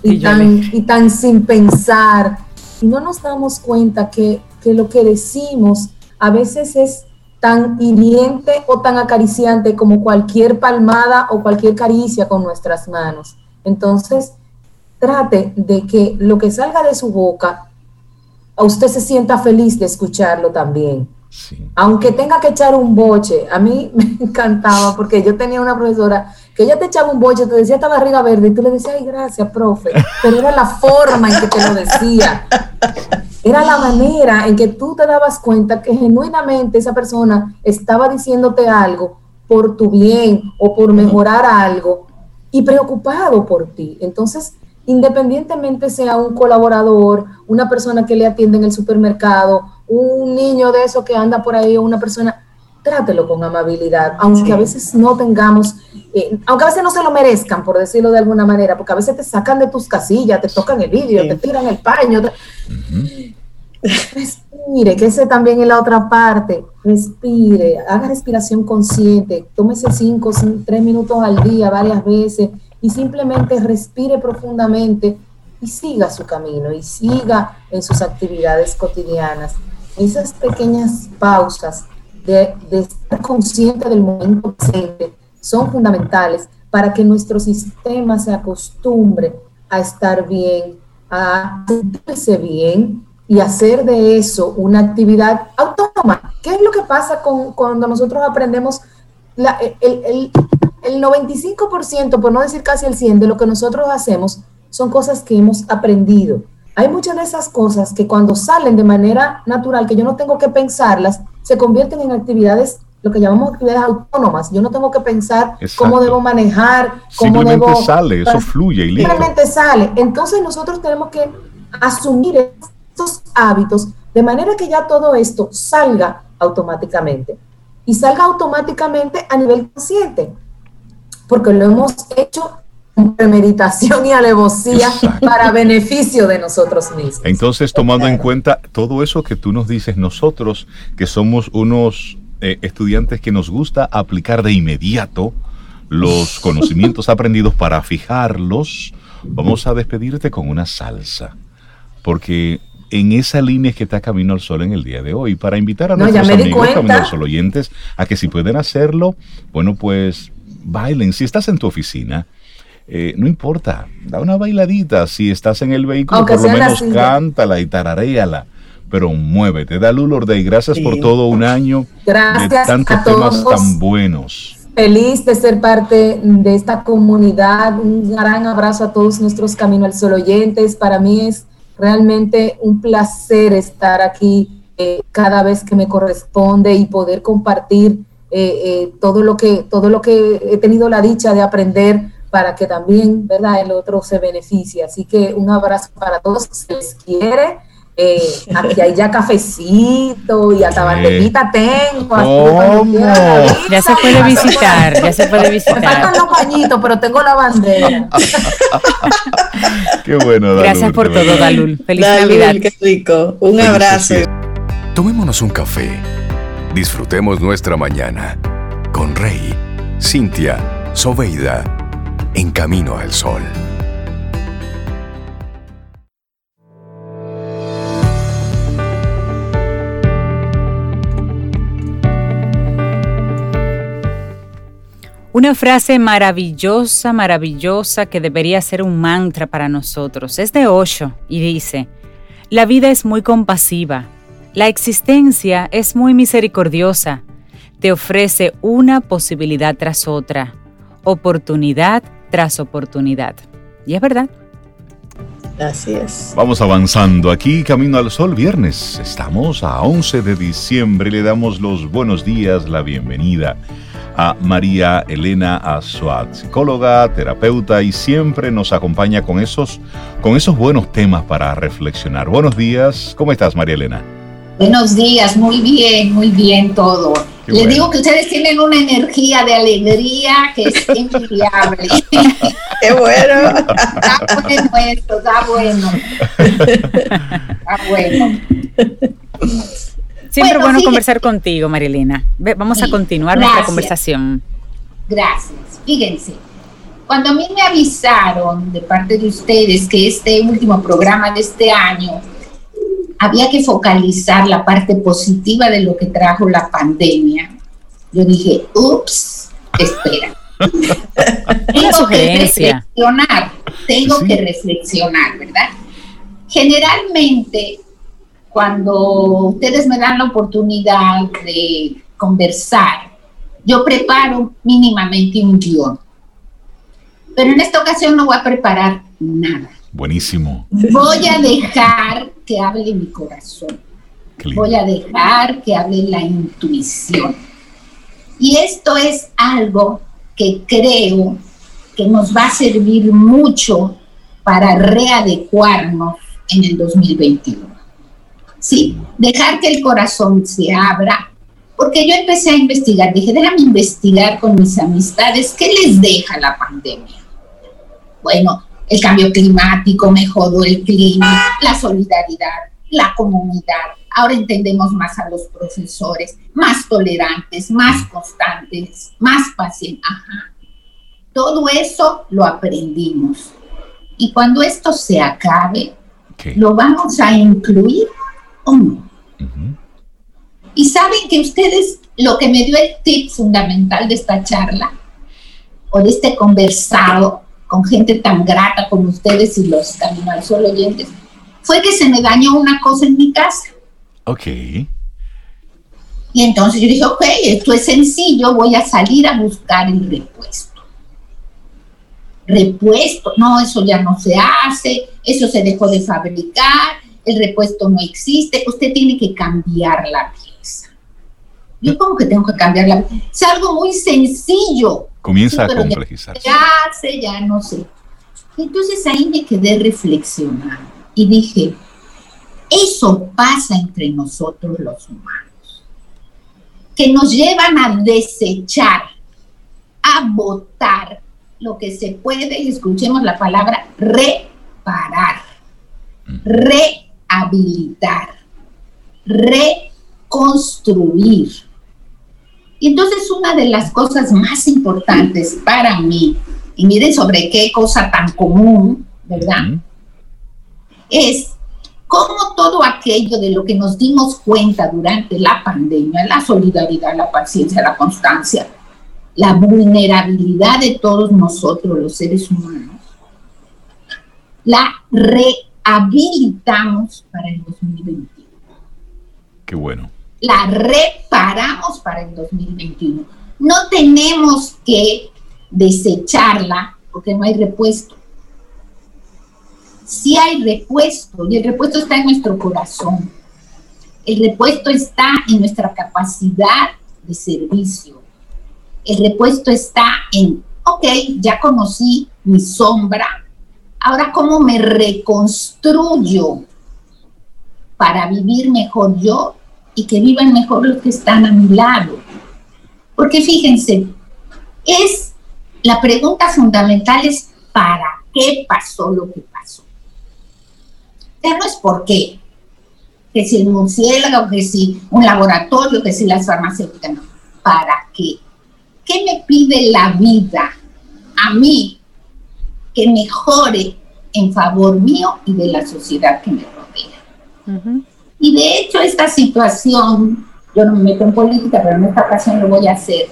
D: y tan, y tan, sin pensar. Y no nos damos cuenta que, que lo que decimos a veces es tan hiriente o tan acariciante como cualquier palmada o cualquier caricia con nuestras manos. Entonces, trate de que lo que salga de su boca, a usted se sienta feliz de escucharlo también. Aunque tenga que echar un boche, a mí me encantaba porque yo tenía una profesora que ella te echaba un boche, te decía esta barriga verde y tú le decías, ay, gracias, profe, pero era la forma en que te lo decía era la manera en que tú te dabas cuenta que genuinamente esa persona estaba diciéndote algo por tu bien o por mejorar algo y preocupado por ti. Entonces, independientemente sea un colaborador, una persona que le atiende en el supermercado, un niño de eso que anda por ahí o una persona, trátelo con amabilidad, aunque a veces no tengamos, eh, aunque a veces no se lo merezcan, por decirlo de alguna manera, porque a veces te sacan de tus casillas, te tocan el vidrio, te tiran el paño. Respire, que ese también es la otra parte. Respire, haga respiración consciente, tómese cinco, tres minutos al día, varias veces, y simplemente respire profundamente y siga su camino y siga en sus actividades cotidianas. Esas pequeñas pausas de, estar consciente del momento presente son fundamentales para que nuestro sistema se acostumbre a estar bien, a sentirse bien y hacer de eso una actividad autónoma. ¿Qué es lo que pasa con, cuando nosotros aprendemos el, el, el 95%, por no decir casi el 100%, de lo que nosotros hacemos son cosas que hemos aprendido. Hay muchas de esas cosas que cuando salen de manera natural, que yo no tengo que pensarlas, se convierten en actividades, lo que llamamos actividades autónomas. Yo no tengo que pensar cómo debo manejar, cómo
A: Simplemente sale, eso fluye y listo.
D: Simplemente sale. Entonces nosotros tenemos que asumir hábitos de manera que ya todo esto salga automáticamente. Y salga automáticamente a nivel consciente. Porque lo hemos hecho premeditación y alevosía para beneficio de nosotros mismos.
A: Entonces, tomando en cuenta todo eso que tú nos dices, nosotros que somos unos eh, estudiantes que nos gusta aplicar de inmediato los conocimientos aprendidos para fijarlos, vamos a despedirte con una salsa. porque en esa línea que está Camino al Sol en el día de hoy, para invitar a
D: No,
A: nuestros amigos Camino al. Sol oyentes a que si pueden hacerlo, bueno, pues bailen. Si estás en tu oficina, eh, no importa, da una bailadita. Si estás en el vehículo,
D: Aunque
A: por lo menos cántala y tararéala. Pero muévete, da Day. Gracias
B: Sí.
A: por todo un año de
D: Gracias
A: tantos
D: a
A: temas tan buenos.
D: Feliz de ser parte de esta comunidad. Un gran abrazo a todos nuestros Camino al Sol oyentes. Para mí es realmente un placer estar aquí eh, cada vez que me corresponde y poder compartir eh, eh, todo lo que todo lo que he tenido la dicha de aprender para que también, verdad, el otro se beneficie. Así que un abrazo para todos. Se les quiere. Eh, aquí hay ya cafecito y hasta banderita tengo.
C: Ya se puede visitar, ya se puede
D: me
C: visitar.
D: faltan los pañitos, pero tengo la bandera.
A: Qué bueno, Dalul,
C: Gracias por todo. Dalul. Feliz
B: Dalul,
C: Navidad.
B: qué rico. Un abrazo.
E: Tomémonos un café. Disfrutemos nuestra mañana con Rey, Cintia, Soveida, en camino al sol.
C: Una frase maravillosa, maravillosa que debería ser un mantra para nosotros. Es de Osho y dice, la vida es muy compasiva, la existencia es muy misericordiosa, te ofrece una posibilidad tras otra, oportunidad tras oportunidad. Y es verdad.
B: Así es.
A: Vamos avanzando aquí, Camino al Sol, viernes. Estamos a 11 de diciembre y le damos los buenos días, la bienvenida a María Elena Azuat, psicóloga, terapeuta y siempre nos acompaña con esos, con esos buenos temas para reflexionar. Buenos días, ¿cómo estás María Elena?
F: Buenos días, muy bien, muy bien todo.
A: Qué
F: Les
A: bueno.
F: digo que ustedes tienen una energía de alegría que es envidiable.
B: Qué bueno.
F: Está bueno esto, está bueno. Está bueno.
C: Siempre
F: Bueno,
C: bueno conversar contigo, Marilena. Ve, Vamos a continuar nuestra conversación.
F: Gracias. Fíjense, cuando a mí me avisaron de parte de ustedes que este último programa de este año había que focalizar la parte positiva de lo que trajo la pandemia, yo dije, ups, espera. tengo que reflexionar, tengo
A: Sí.
F: que reflexionar, ¿verdad? Generalmente, cuando ustedes me dan la oportunidad de conversar, yo preparo mínimamente un guion. Pero en esta ocasión no voy a preparar nada.
A: Buenísimo.
F: Voy a dejar que hable mi corazón. Voy a dejar que hable la intuición. Y esto es algo que creo que nos va a servir mucho para readecuarnos en el 2021. Sí, dejar que el corazón se abra, porque yo empecé a investigar, dije, déjame investigar con mis amistades, ¿qué les deja la pandemia? Bueno, el cambio climático mejoró el clima, la solidaridad, la comunidad. Ahora entendemos más a los profesores, más tolerantes, más constantes, más pacientes. Ajá. Todo eso lo aprendimos. Y cuando esto se acabe. ¿lo vamos a incluir o no?
A: Ujú.
F: Y saben que ustedes, lo que me dio el tip fundamental de esta charla, o de este conversado con gente tan grata como ustedes y los Camino al Sol oyentes, fue que se me dañó una cosa en mi casa.
A: Ok.
F: Y entonces yo dije, ok, esto es sencillo, voy a salir a buscar el repuesto. Repuesto, no, eso ya no se hace, eso se dejó de fabricar, el repuesto no existe, usted tiene que cambiar la pieza. Yo como que tengo que cambiar la pieza. Es algo muy sencillo.
A: Comienza
F: Sí,
A: a
F: pero ya- sé, ya no sé. Entonces ahí me quedé reflexionando y dije, eso pasa entre nosotros los humanos, que nos llevan a desechar, a votar lo que se puede, y escuchemos la palabra, reparar, rehabilitar, reconstruir. Y entonces una de las cosas más importantes para mí, y miren sobre qué cosa tan común, ¿verdad? Es cómo todo aquello de lo que nos dimos cuenta durante la pandemia, la solidaridad, la paciencia, la constancia, la vulnerabilidad de todos nosotros, los seres humanos, la rehabilitamos para el 2021.
A: Qué bueno.
F: La reparamos para el 2021. No tenemos que desecharla porque no hay repuesto. Sí hay repuesto y el repuesto está en nuestro corazón. El repuesto está en nuestra capacidad de servicio. El repuesto está en, ok, ya conocí mi sombra, ahora cómo me reconstruyo para vivir mejor yo y que vivan mejor los que están a mi lado. Porque fíjense, es la pregunta fundamental es ¿para qué pasó lo que pasó? Ya no es por qué, que si el murciélago, que si un laboratorio, que si las farmacéuticas, no. ¿Para qué? ¿Qué me pide la vida a mí que mejore en favor mío y de la sociedad que me rodea? Y de hecho esta situación, yo no me meto en política, pero en esta ocasión lo voy a hacer,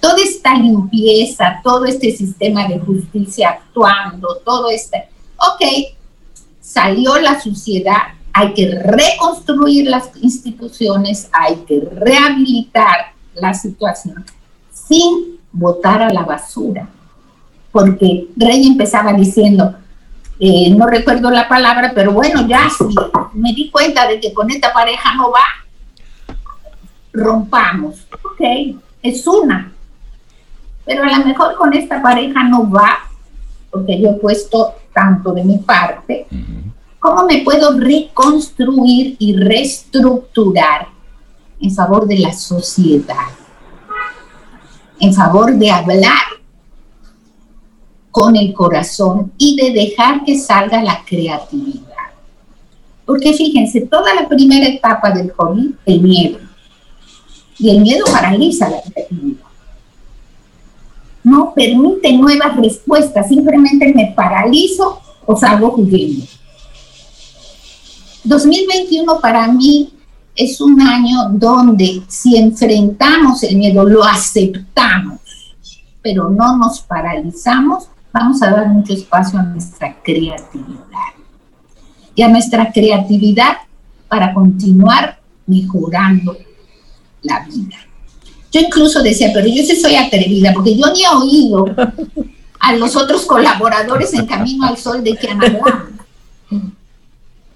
F: toda esta limpieza, todo este sistema de justicia actuando, todo este, ok, salió la suciedad, hay que reconstruir las instituciones, hay que rehabilitar la situación sin botar a la basura. Porque Rey empezaba diciendo, eh, no recuerdo la palabra, pero bueno, ya sí, me di cuenta de que con esta pareja no va, rompamos. Ok, es una, pero a lo mejor con esta pareja no va, porque yo he puesto tanto de mi parte. ¿Cómo me puedo reconstruir y reestructurar en favor de la sociedad? En favor de hablar con el corazón y de dejar que salga la creatividad. Porque fíjense, toda la primera etapa del COVID, el miedo. Y el miedo paraliza la creatividad no permite nuevas respuestas, simplemente me paralizo o salgo huyendo. 2021 para mí es un año donde si enfrentamos el miedo, lo aceptamos, pero no nos paralizamos, vamos a dar mucho espacio a nuestra creatividad. Y a nuestra creatividad para continuar mejorando la vida. Yo incluso decía, pero yo sí soy atrevida, porque yo ni he oído a los otros colaboradores en Camino al Sol de que han hablado.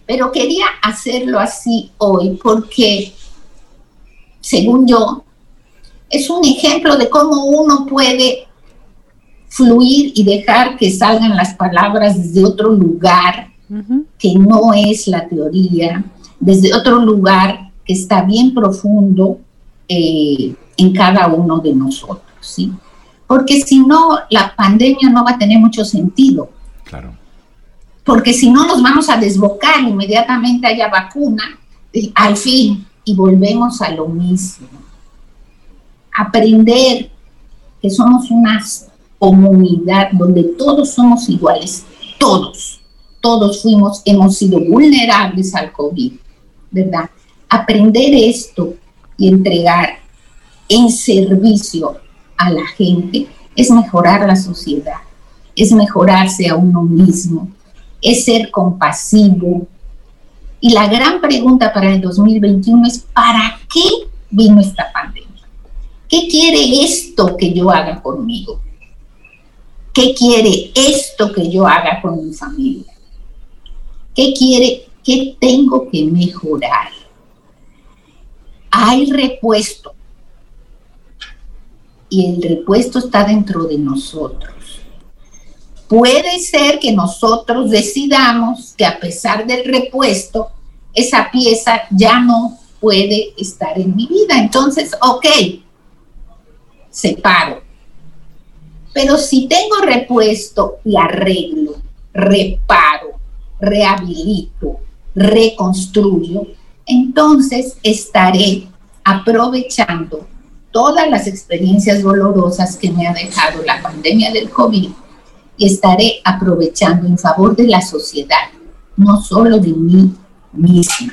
F: Pero quería hacerlo así hoy porque, según yo, es un ejemplo de cómo uno puede fluir y dejar que salgan las palabras desde otro lugar que no es la teoría, desde otro lugar que está bien profundo eh, en cada uno de nosotros, ¿sí? Porque si no, la pandemia no va a tener mucho sentido.
A: Claro.
F: Porque si no, nos vamos a desbocar, inmediatamente haya vacuna, y, al fin, y volvemos a lo mismo. Aprender que somos una comunidad donde todos somos iguales, todos, todos fuimos, hemos sido vulnerables al COVID, ¿verdad? Aprender esto y entregar en servicio a la gente es mejorar la sociedad, es mejorarse a uno mismo, es ser compasivo. Y la gran pregunta para el 2021 es, ¿para qué vino esta pandemia? ¿Qué quiere esto que yo haga conmigo? ¿Qué quiere esto que yo haga con mi familia? ¿Qué quiere? ¿Qué tengo que mejorar? Hay repuesto y el repuesto está dentro de nosotros. Puede ser que nosotros decidamos que a pesar del repuesto, esa pieza ya no puede estar en mi vida. Entonces, ok, separo. Pero si tengo repuesto y arreglo, reparo, rehabilito, reconstruyo, entonces estaré aprovechando todas las experiencias dolorosas que me ha dejado la pandemia del COVID y estaré aprovechando en favor de la sociedad, no solo de mí, misma.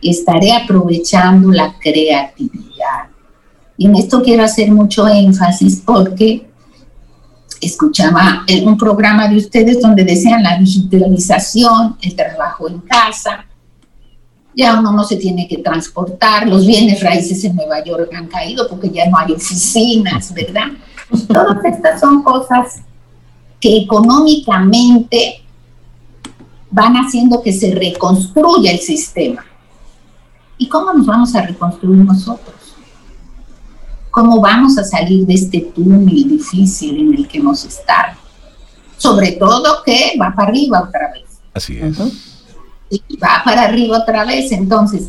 F: Estaré aprovechando la creatividad. Y en esto quiero hacer mucho énfasis porque escuchaba un programa de ustedes donde decían la digitalización, el trabajo en casa, ya uno no se tiene que transportar, los bienes raíces en Nueva York han caído porque ya no hay oficinas, ¿verdad? Todas estas son cosas que económicamente van haciendo que se reconstruya el sistema. ¿Y cómo nos vamos a reconstruir nosotros? ¿Cómo vamos a salir de este túnel difícil en el que hemos estado? Sobre todo que va para arriba otra vez.
A: Así es.
F: Y va para arriba otra vez. Entonces,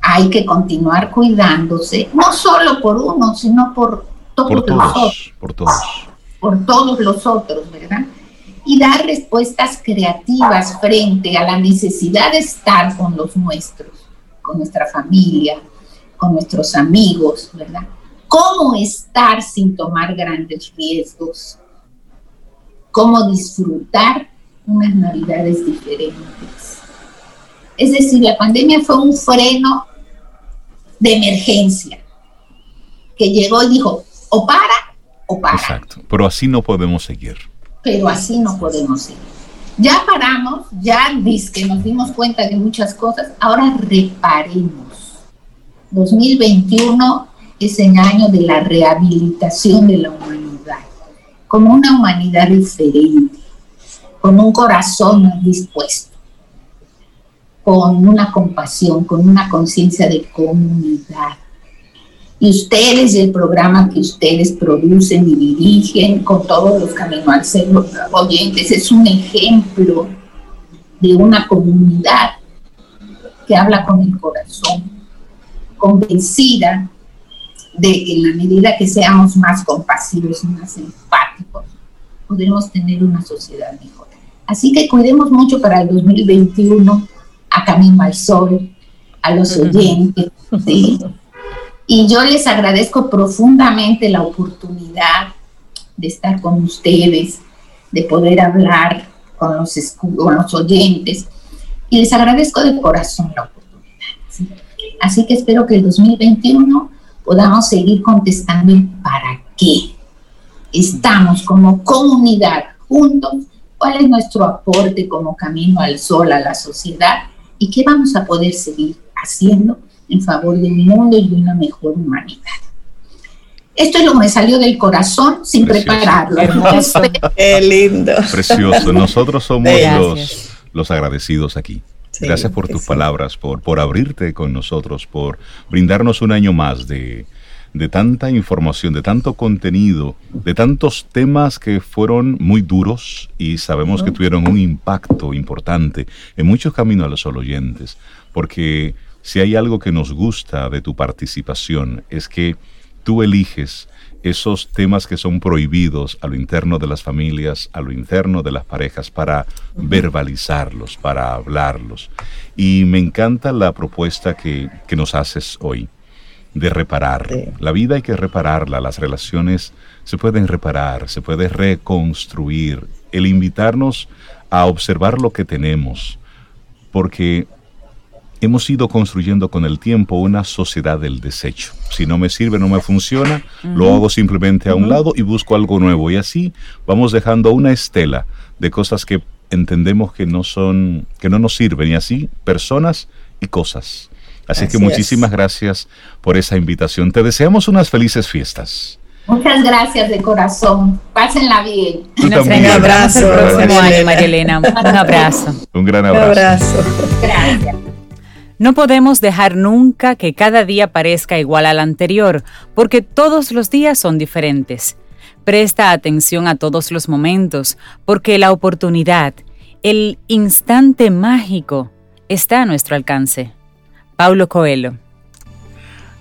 F: hay que continuar cuidándose, no solo por uno, sino por todos,
A: por todos
F: los otros.
A: Por todos.
F: Por todos los otros, ¿verdad? Y dar respuestas creativas frente a la necesidad de estar con los nuestros, con nuestra familia, con nuestros amigos, ¿verdad? ¿Cómo estar sin tomar grandes riesgos? ¿Cómo disfrutar unas navidades diferentes? Es decir, la pandemia fue un freno de emergencia que llegó y dijo, o para o para.
A: Exacto. Pero así no podemos seguir.
F: Pero así no podemos seguir. Ya paramos, ya que nos dimos cuenta de muchas cosas, ahora reparemos. 2021 es el año de la rehabilitación de la humanidad, como una humanidad diferente, con un corazón dispuesto, con una compasión, con una conciencia de comunidad. Y ustedes el programa que ustedes producen y dirigen con todos los caminos al ser oyentes es un ejemplo de una comunidad que habla con el corazón, convencida de en la medida que seamos más compasivos más empáticos, podremos tener una sociedad mejor. Así que cuidemos mucho para el 2021 a Camino al Sol, a los oyentes, ¿sí? Y yo les agradezco profundamente la oportunidad de estar con ustedes, de poder hablar con los, con los oyentes. Y les agradezco de corazón la oportunidad. Así que espero que el 2021 podamos seguir contestando el para qué. Estamos como comunidad juntos. ¿Cuál es nuestro aporte como camino al sol, a la sociedad? ¿Y qué vamos a poder seguir haciendo en favor del mundo y de una mejor humanidad. Esto es lo que me salió del corazón sin prepararlo.
B: Hermoso. Qué lindo.
A: Precioso. Nosotros somos los, los agradecidos aquí. Gracias por tus palabras, por, por abrirte con nosotros, por brindarnos un año más de, de tanta información, de tanto contenido, de tantos temas que fueron muy duros y sabemos que tuvieron un impacto importante en muchos caminos a los oyentes, porque si hay algo que nos gusta de tu participación es que tú eliges esos temas que son prohibidos a lo interno de las familias, a lo interno de las parejas, para verbalizarlos, para hablarlos. Y me encanta la propuesta que, nos haces hoy de reparar. La vida hay que repararla, las relaciones se pueden reparar, se puede reconstruir. El invitarnos a observar lo que tenemos, porque hemos ido construyendo con el tiempo una sociedad del desecho. Si no me sirve, no me funciona, lo hago simplemente a un lado y busco algo nuevo. Y así vamos dejando una estela de cosas que entendemos que no son, que no nos sirven. Y así, personas y cosas. Así, que muchísimas gracias por esa invitación. Te deseamos unas felices fiestas.
F: Muchas gracias de corazón. Pásenla bien.
C: un abrazo. El próximo año, María Elena. Un abrazo.
A: Un gran abrazo. Un abrazo.
F: Gracias.
C: No podemos dejar nunca que cada día parezca igual al anterior, porque todos los días son diferentes. Presta atención a todos los momentos, porque la oportunidad, el instante mágico, está a nuestro alcance. Paulo Coelho.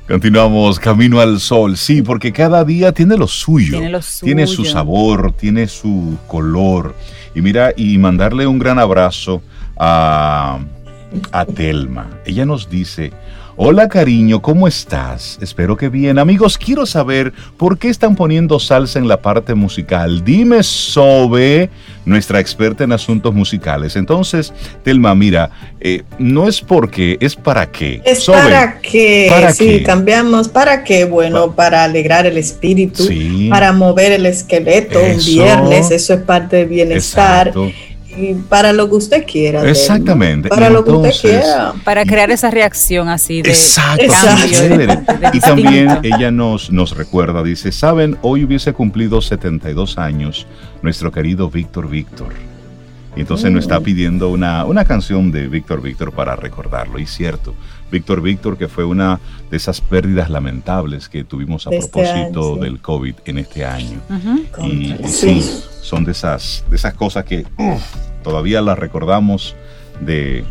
A: Continuamos Camino al Sol, sí, porque cada día tiene lo suyo. Tiene lo suyo. Tiene su sabor, tiene su color. Y mira, y mandarle un gran abrazo a a Telma. Ella nos dice, Hola cariño, ¿cómo estás? Espero que bien. Amigos, quiero saber por qué están poniendo salsa en la parte musical. Dime sobre nuestra experta en asuntos musicales. Entonces, Telma, mira, eh, no es porque, es para qué.
B: Es para qué. ¿Para sí, cambiamos. ¿Para qué? Bueno, para alegrar el espíritu, para mover el esqueleto un viernes, eso es parte del bienestar. Exacto para lo que usted quiera.
A: Exactamente.
B: Para lo que usted quiera.
C: Para crear esa reacción así de
A: Exacto. y también ella nos, nos recuerda, dice, ¿saben? Hoy hubiese cumplido 72 años nuestro querido Víctor Víctor. Y entonces nos está mm. pidiendo una, una canción de Víctor Víctor para recordarlo. Y cierto, Víctor Víctor, que fue una de esas pérdidas lamentables que tuvimos a este propósito del COVID en este año. Y, sí. son de esas, de esas cosas que todavía las recordamos de,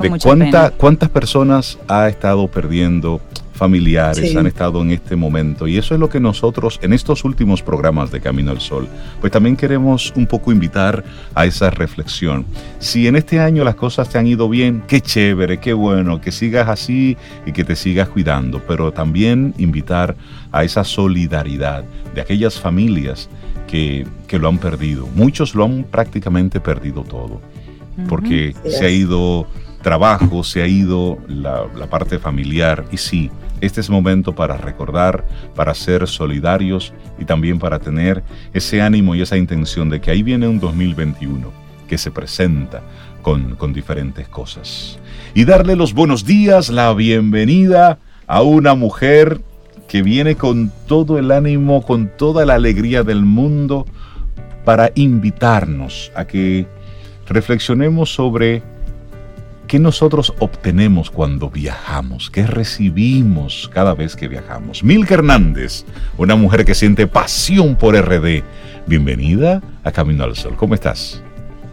A: de cuántas personas ha estado perdiendo familiares han estado en este momento. Y eso es lo que nosotros en estos últimos programas de Camino al Sol, pues también queremos un poco invitar a esa reflexión. Si en este año las cosas te han ido bien, qué chévere, qué bueno, que sigas así y que te sigas cuidando, pero también invitar a esa solidaridad de aquellas familias que, que lo han perdido. Muchos lo han prácticamente perdido todo, porque se ha ido trabajo, se ha ido la, la, parte familiar. Y sí, este es momento para recordar, para ser solidarios y también para tener ese ánimo y esa intención de que ahí viene un 2021 que se presenta con, con diferentes cosas. Y darle los buenos días, la bienvenida a una mujer que viene con todo el ánimo, con toda la alegría del mundo para invitarnos a que reflexionemos sobre ¿Qué nosotros obtenemos cuando viajamos? ¿Qué recibimos cada vez que viajamos? Milka Hernández, una mujer que siente pasión por RD. Bienvenida a Camino al Sol. ¿Cómo estás?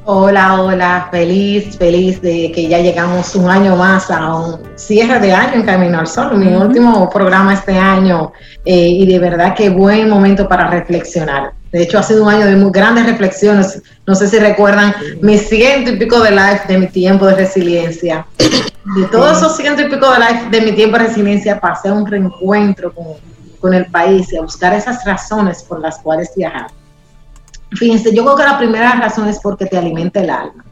G: Hola, hola, feliz, feliz de que ya llegamos un año más a un cierre de año en Camino al Sol, mi último programa este año eh, y de verdad que buen momento para reflexionar. De hecho, ha sido un año de muy grandes reflexiones. No sé si recuerdan mis ciento y pico de live de mi tiempo de resiliencia. De todos esos ciento y pico de live de mi tiempo de resiliencia, pasé a un reencuentro con, con el país y a buscar esas razones por las cuales viajar. Fíjense, yo creo que la primera razón es porque te alimenta el alma.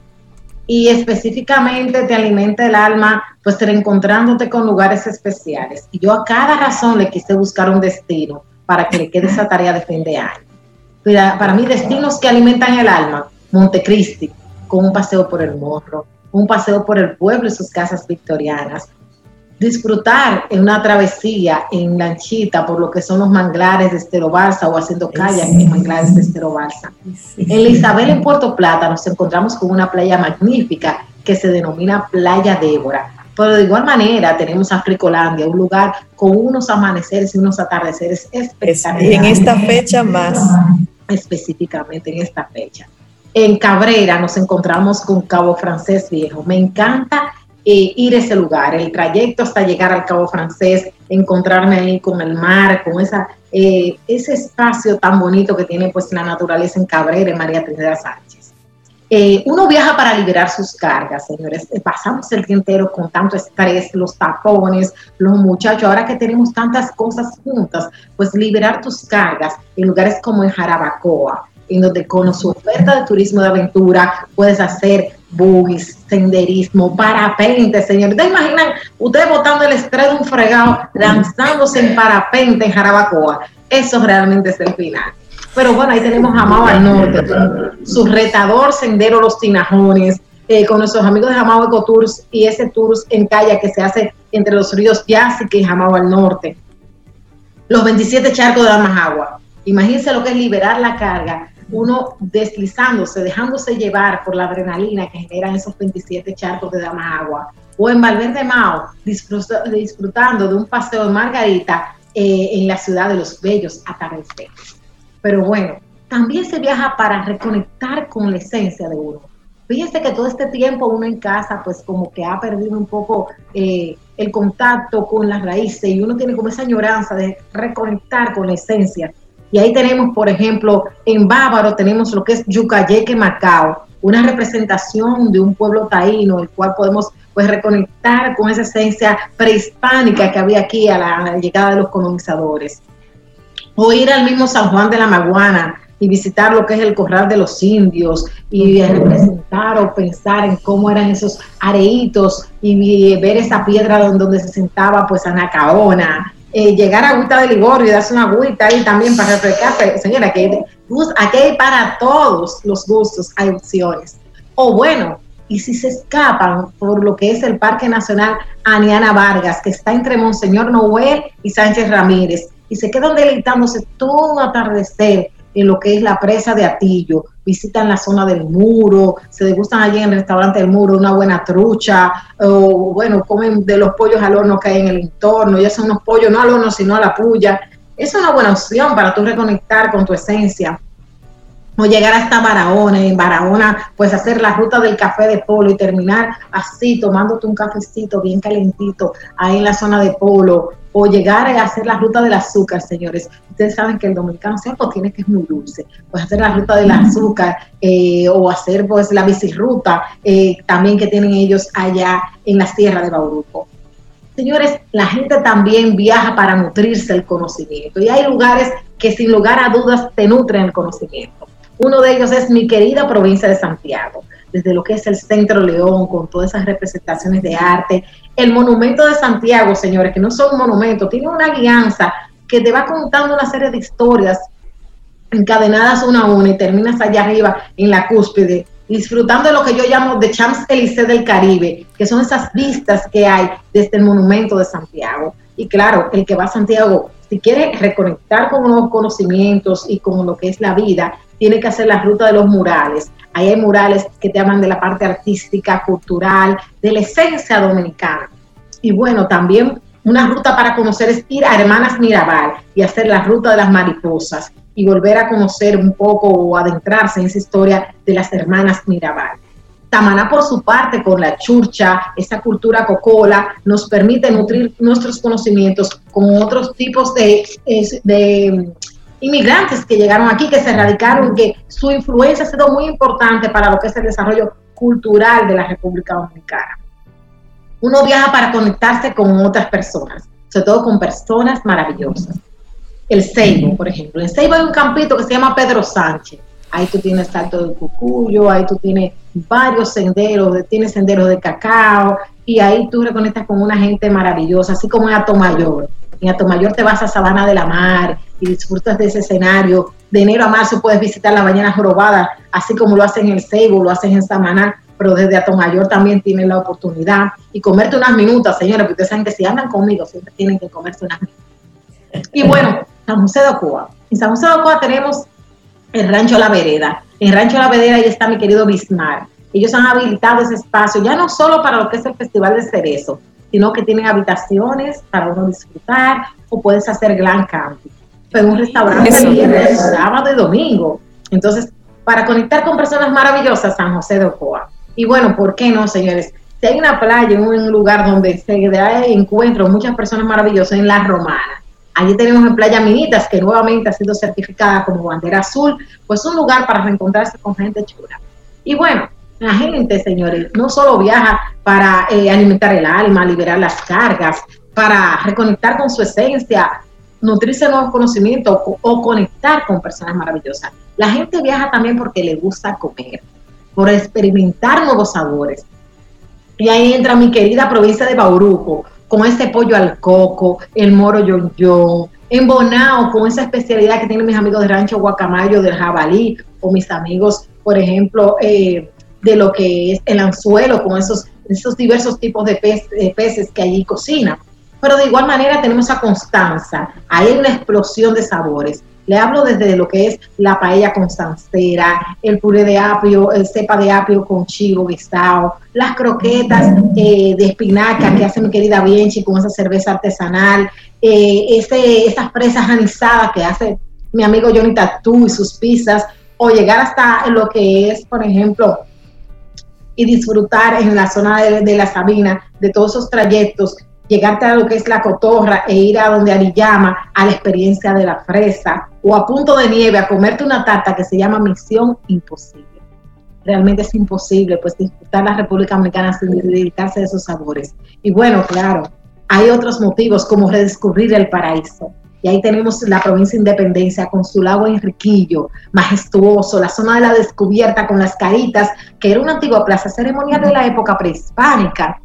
G: Y específicamente te alimenta el alma, pues reencontrándote con lugares especiales. Y yo a cada razón le quise buscar un destino para que le quede esa tarea de fin de año para, mí destinos que alimentan el alma, Montecristi, con un paseo por el morro, un paseo por el pueblo y sus casas victorianas, disfrutar en una travesía en lanchita por lo que son los manglares de Estero Balsa o haciendo kayak en manglares de Estero Balsa. En la Isabel, en Puerto Plata, nos encontramos con una playa magnífica que se denomina Playa Débora. Pero de igual manera tenemos a Fricolandia, un lugar con unos amaneceres y unos atardeceres espectaculares.
B: En esta fecha más
G: específicamente en esta fecha. En Cabrera nos encontramos con Cabo Francés Viejo. Me encanta eh, ir a ese lugar, el trayecto hasta llegar al Cabo Francés, encontrarme ahí con el mar, con esa, eh, ese espacio tan bonito que tiene pues la naturaleza en Cabrera, en María Trinidad Sánchez. Eh, uno viaja para liberar sus cargas, señores. Pasamos el día entero con tanto estrés, los tapones, los muchachos. Ahora que tenemos tantas cosas juntas, pues liberar tus cargas en lugares como en Jarabacoa, en donde con su oferta de turismo de aventura puedes hacer buggies, senderismo, parapente, señores. ¿Te imaginan ustedes botando el estrés de un fregado, lanzándose en parapente en Jarabacoa? Eso realmente es el final. Pero bueno, ahí tenemos a al Norte, su retador sendero Los Tinajones, eh, con nuestros amigos de Jamao Ecotours y ese tours en calle que se hace entre los ríos Yásica y Jamao al Norte. Los 27 charcos de agua. Imagínense lo que es liberar la carga, uno deslizándose, dejándose llevar por la adrenalina que generan esos 27 charcos de agua. O en Valverde Mao, disfrutando de un paseo de Margarita eh, en la ciudad de los bellos atardeceres. Pero bueno, también se viaja para reconectar con la esencia de uno. Fíjense que todo este tiempo uno en casa, pues como que ha perdido un poco eh, el contacto con las raíces y uno tiene como esa añoranza de reconectar con la esencia. Y ahí tenemos, por ejemplo, en Bávaro tenemos lo que es Yucayeque Macao, una representación de un pueblo taíno, el cual podemos pues reconectar con esa esencia prehispánica que había aquí a la, llegada de los colonizadores. O ir al mismo San Juan de la Maguana y visitar lo que es el corral de los indios y representar o pensar en cómo eran esos areitos y ver esa piedra donde, se sentaba pues Anacaona, eh, llegar a Agüita de Ligorio y darse una agüita ahí también para refrescarse. Señora, aquí hay, aquí hay para todos los gustos, hay opciones. O bueno, y si se escapan por lo que es el Parque Nacional Aniana Vargas, que está entre Monseñor Noel y Sánchez Ramírez, y se quedan deleitándose todo atardecer en lo que es la presa de Atillo, visitan la zona del muro, se degustan allí en el restaurante del muro una buena trucha, o bueno, comen de los pollos al horno que hay en el entorno, ya son unos pollos no al horno, sino a la puya. Es una buena opción para tú reconectar con tu esencia. O llegar hasta Barahona, en Barahona, pues hacer la ruta del café de Polo y terminar así, tomándote un cafecito bien calentito ahí en la zona de Polo, o llegar a hacer la ruta del azúcar, señores. Ustedes saben que el dominicano siempre tiene que es muy dulce, pues hacer la ruta del azúcar eh, o hacer pues la bicirruta eh, también que tienen ellos allá en las tierras de Bauruco. Señores, la gente también viaja para nutrirse el conocimiento y hay lugares que sin lugar a dudas te nutren el conocimiento. Uno de ellos es mi querida provincia de Santiago, desde lo que es el Centro León, con todas esas representaciones de arte. El Monumento de Santiago, señores, que no son monumentos, tiene una guianza que te va contando una serie de historias encadenadas una a una y terminas allá arriba en la cúspide, disfrutando de lo que yo llamo de Champs-Élysées del Caribe, que son esas vistas que hay desde el Monumento de Santiago. Y claro, el que va a Santiago, si quiere reconectar con nuevos conocimientos y con lo que es la vida, tiene que hacer la ruta de los murales. Ahí hay murales que te hablan de la parte artística, cultural, de la esencia dominicana. Y bueno, también una ruta para conocer es ir a Hermanas Mirabal y hacer la ruta de las mariposas y volver a conocer un poco o adentrarse en esa historia de las Hermanas Mirabal. Tamaná, por su parte, con la churcha, esa cultura cocola, nos permite nutrir nuestros conocimientos con otros tipos de, de inmigrantes que llegaron aquí, que se radicaron, que su influencia ha sido muy importante para lo que es el desarrollo cultural de la República Dominicana. Uno viaja para conectarse con otras personas, sobre todo con personas maravillosas. El Seibo, por ejemplo. En Seibo hay un campito que se llama Pedro Sánchez. Ahí tú tienes Salto del Cucuyo, ahí tú tienes varios senderos, tienes senderos de cacao, y ahí tú reconectas con una gente maravillosa, así como en Atomayor. En Atomayor te vas a Sabana de la Mar y disfrutas de ese escenario. De enero a marzo puedes visitar la Bañana Jorobada, así como lo hacen en Seibo, lo hacen en Samaná, pero desde Atomayor también tienen la oportunidad. Y comerte unas minutas, señores, porque ustedes saben que si andan conmigo siempre tienen que comerse unas minutas. Y bueno, San José de Ocoa. En San José de Ocoa tenemos el Rancho La Vereda. En Rancho La Vereda ahí está mi querido Bismar. Ellos han habilitado ese espacio, ya no solo para lo que es el Festival de Cerezo, sino que tienen habitaciones para uno disfrutar o puedes hacer gran camping. Pero un restaurante viernes, sábado y domingo. Entonces, para conectar con personas maravillosas, San José de Ocoa. Y bueno, ¿por qué no, señores? Si hay una playa, un lugar donde se da encuentro muchas personas maravillosas en La Romana. Allí tenemos en Playa Minitas, que nuevamente ha sido certificada como bandera azul, pues un lugar para reencontrarse con gente chula. Y bueno, la gente, señores, no solo viaja para eh, alimentar el alma, liberar las cargas, para reconectar con su esencia, nutrirse de nuevos conocimientos o, conectar con personas maravillosas. La gente viaja también porque le gusta comer, por experimentar nuevos sabores. Y ahí entra mi querida provincia de Bauruco, con ese pollo al coco, el moro yon yon, en Bonao, con esa especialidad que tienen mis amigos de Rancho Guacamayo, del jabalí, o mis amigos, por ejemplo, eh, de lo que es el anzuelo con esos, esos diversos tipos de, peces que allí cocinan. Pero de igual manera tenemos a Constanza, hay una explosión de sabores. Le hablo desde lo que es la paella constancera, el puré de apio, el cepa de apio con chivo guisado, las croquetas eh, de espinaca que hace mi querida Bienchi con esa cerveza artesanal, eh, ese, esas presas anisadas que hace mi amigo Johnny Tatú y sus pizzas, o llegar hasta lo que es, por ejemplo, y disfrutar en la zona de, la Sabina de todos esos trayectos, llegarte a lo que es la cotorra e ir a donde Ariyama a la experiencia de la fresa o a punto de nieve a comerte una tarta que se llama Misión Imposible. realmente es imposible pues disfrutar la República Dominicana sin dedicarse a esos sabores. Y bueno, claro, hay otros motivos como redescubrir el paraíso. Y ahí tenemos la provincia de Independencia con su lago Enriquillo, majestuoso, la zona de la descubierta con las caritas, que era una antigua plaza ceremonial de la época prehispánica.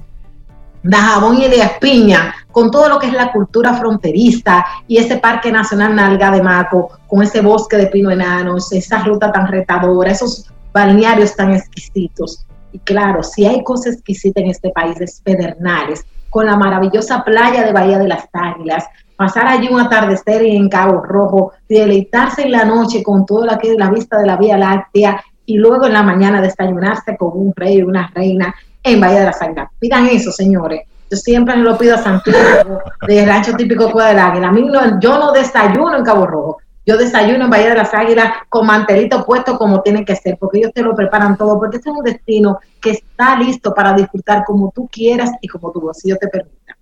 G: Dajabón y de Espiña, con todo lo que es la cultura fronteriza y ese Parque Nacional Nalga de Maco, con ese bosque de pino enanos, esa ruta tan retadora, esos balnearios tan exquisitos. Y claro, si hay cosas exquisitas en este país es Pedernales, con la maravillosa playa de Bahía de las Águilas, pasar allí un atardecer en Cabo Rojo, deleitarse en la noche con toda la, la vista de la Vía Láctea y luego en la mañana desayunarse con un rey o una reina en Bahía de las Águilas. Pidan eso, señores. Yo siempre lo pido a Santiago, del rancho típico Cueva del Águila. A mí no, yo no desayuno en Cabo Rojo. Yo desayuno en Bahía de las Águilas con mantelito puesto como tiene que ser, porque ellos te lo preparan todo, porque este es un destino que está listo para disfrutar como tú quieras y como tu bolsillo te permita.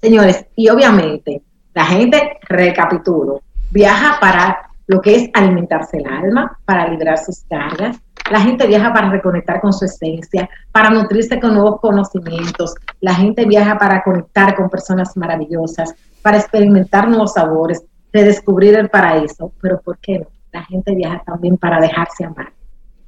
G: Señores, y obviamente la gente, recapitulo, viaja para lo que es alimentarse el alma, para liberar sus cargas. La gente viaja para reconectar con su esencia, para nutrirse con nuevos conocimientos. La gente viaja para conectar con personas maravillosas, para experimentar nuevos sabores, redescubrir el paraíso. Pero ¿por qué no? La gente viaja también para dejarse amar,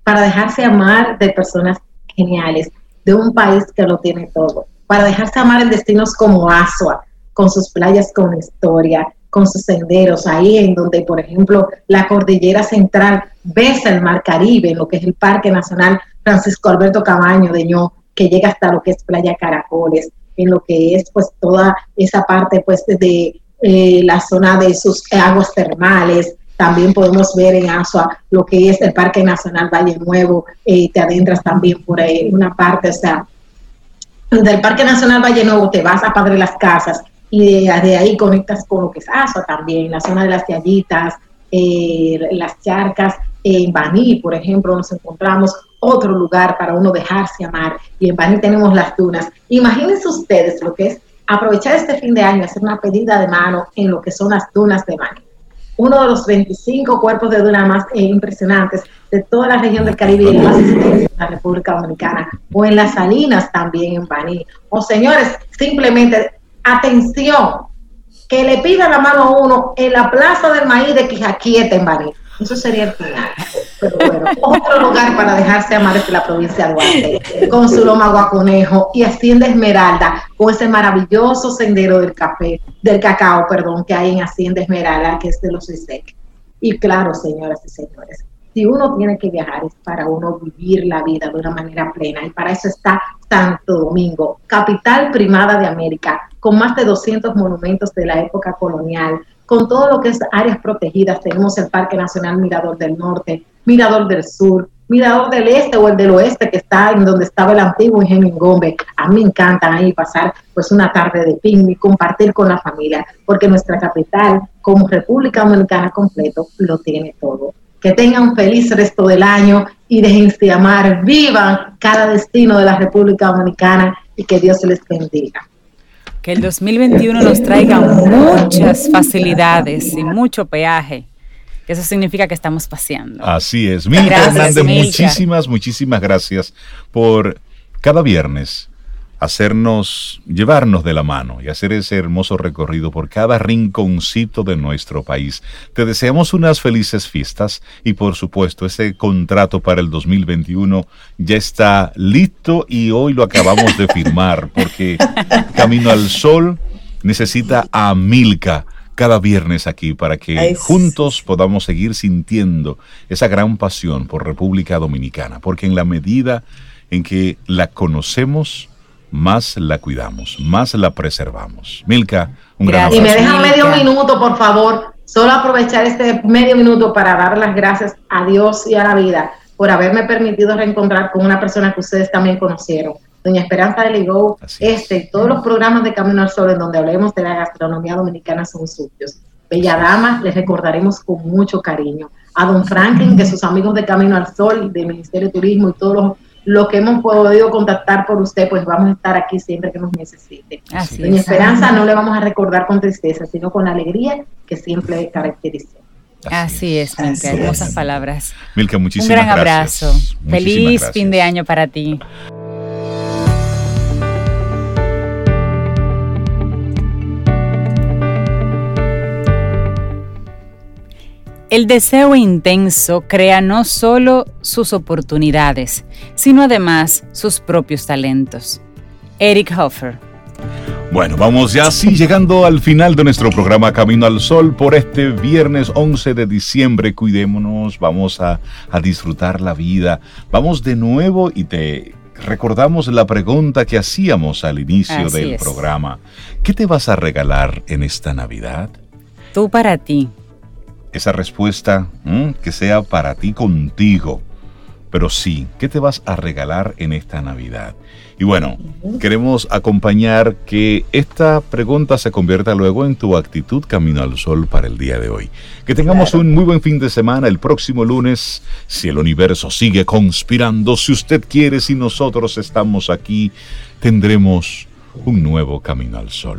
G: para dejarse amar de personas geniales, de un país que lo tiene todo, para dejarse amar en destinos como Asua, con sus playas con historia, con sus senderos, ahí en donde, por ejemplo, la cordillera central besa el mar Caribe, lo que es el Parque Nacional Francisco Alberto Cabaño de Ño, que llega hasta lo que es Playa Caracoles, en lo que es pues toda esa parte pues de eh, la zona de sus aguas termales, también podemos ver en Asua lo que es el Parque Nacional Valle Nuevo, eh, te adentras también por ahí una parte, o sea, del Parque Nacional Valle Nuevo te vas a Padre Las Casas y de, ahí conectas con lo que es Asua también, la zona de las Yayitas, eh, las charcas, en Baní, por ejemplo, nos encontramos otro lugar para uno dejarse amar y en Baní tenemos las dunas. Imagínense ustedes lo que es aprovechar este fin de año, hacer una pedida de mano en lo que son las dunas de Baní uno de los 25 cuerpos de duna más eh, impresionantes de toda la región del Caribe y más de la República Dominicana, o en las Salinas también en Baní. O señores, simplemente atención, que le pida la mano a uno en la Plaza del Maíz de Quijaquieta en Baní. Eso sería el final. Pero bueno, otro lugar para dejarse amar es la provincia de Duarte, con su loma guaconejo y Hacienda Esmeralda, con ese maravilloso sendero del café, del cacao, perdón, que hay en Hacienda Esmeralda, que es de los ISEC. Y claro, señoras y señores, si uno tiene que viajar es para uno vivir la vida de una manera plena y para eso está Santo Domingo, capital primada de América, con más de 200 monumentos de la época colonial, con todo lo que es áreas protegidas. Tenemos el Parque Nacional Mirador del Norte, Mirador del Sur, Mirador del Este o el del Oeste, que está en donde estaba el antiguo Ingenio Ingombe. A mí me encanta ahí pasar pues una tarde de picnic, compartir con la familia, porque nuestra capital, como República Dominicana completo, lo tiene todo. Que tengan un feliz resto del año y déjense amar, vivan cada destino de la República Dominicana y que Dios les bendiga
C: que el 2021 nos traiga muchas facilidades y mucho peaje. Eso significa que estamos paseando.
A: Así es. Milka Hernández, muchísimas, muchísimas gracias por cada viernes hacernos, llevarnos de la mano y hacer ese hermoso recorrido por cada rinconcito de nuestro país. Te deseamos unas felices fiestas y por supuesto ese contrato para el 2021 ya está listo y hoy lo acabamos de firmar porque Camino al Sol necesita a Milka cada viernes aquí para que juntos podamos seguir sintiendo esa gran pasión por República Dominicana, porque en la medida en que la conocemos, más la cuidamos, más la preservamos. Milka, un gran
G: abrazo. Y me deja medio minuto, por favor, solo aprovechar este medio minuto para dar las gracias a Dios y a la vida por haberme permitido reencontrar con una persona que ustedes también conocieron. Doña Esperanza de Ligó, este y todos los programas de Camino al Sol en donde hablemos de la gastronomía dominicana son suyos. Bella Dama, les recordaremos con mucho cariño. A don Franklin, que sus amigos de Camino al Sol, del Ministerio de Turismo y todos los lo que hemos podido contactar por usted, pues vamos a estar aquí siempre que nos necesite. Así Doña Esperanza no le vamos a recordar con tristeza, sino con alegría que siempre caracteriza.
C: Así, es, Milka, hermosas palabras.
A: Milka, muchísimas
C: gracias. Un gran abrazo. Feliz fin de año para ti. El deseo intenso crea no solo sus oportunidades, sino además sus propios talentos. Eric Hoffer.
A: Bueno, vamos ya así llegando al final de nuestro programa Camino al Sol por este viernes 11 de diciembre. Cuidémonos, vamos a, a disfrutar la vida. Vamos de nuevo y te recordamos la pregunta que hacíamos al inicio del programa. ¿Qué te vas a regalar en esta Navidad?
C: Tú para ti
A: esa respuesta que sea para ti contigo. Pero sí, ¿qué te vas a regalar en esta Navidad? Y bueno, queremos acompañar que esta pregunta se convierta luego en tu actitud camino al sol para el día de hoy. Que tengamos un muy buen fin de semana el próximo lunes, si el universo sigue conspirando, si usted quiere, si nosotros estamos aquí, tendremos un nuevo camino al sol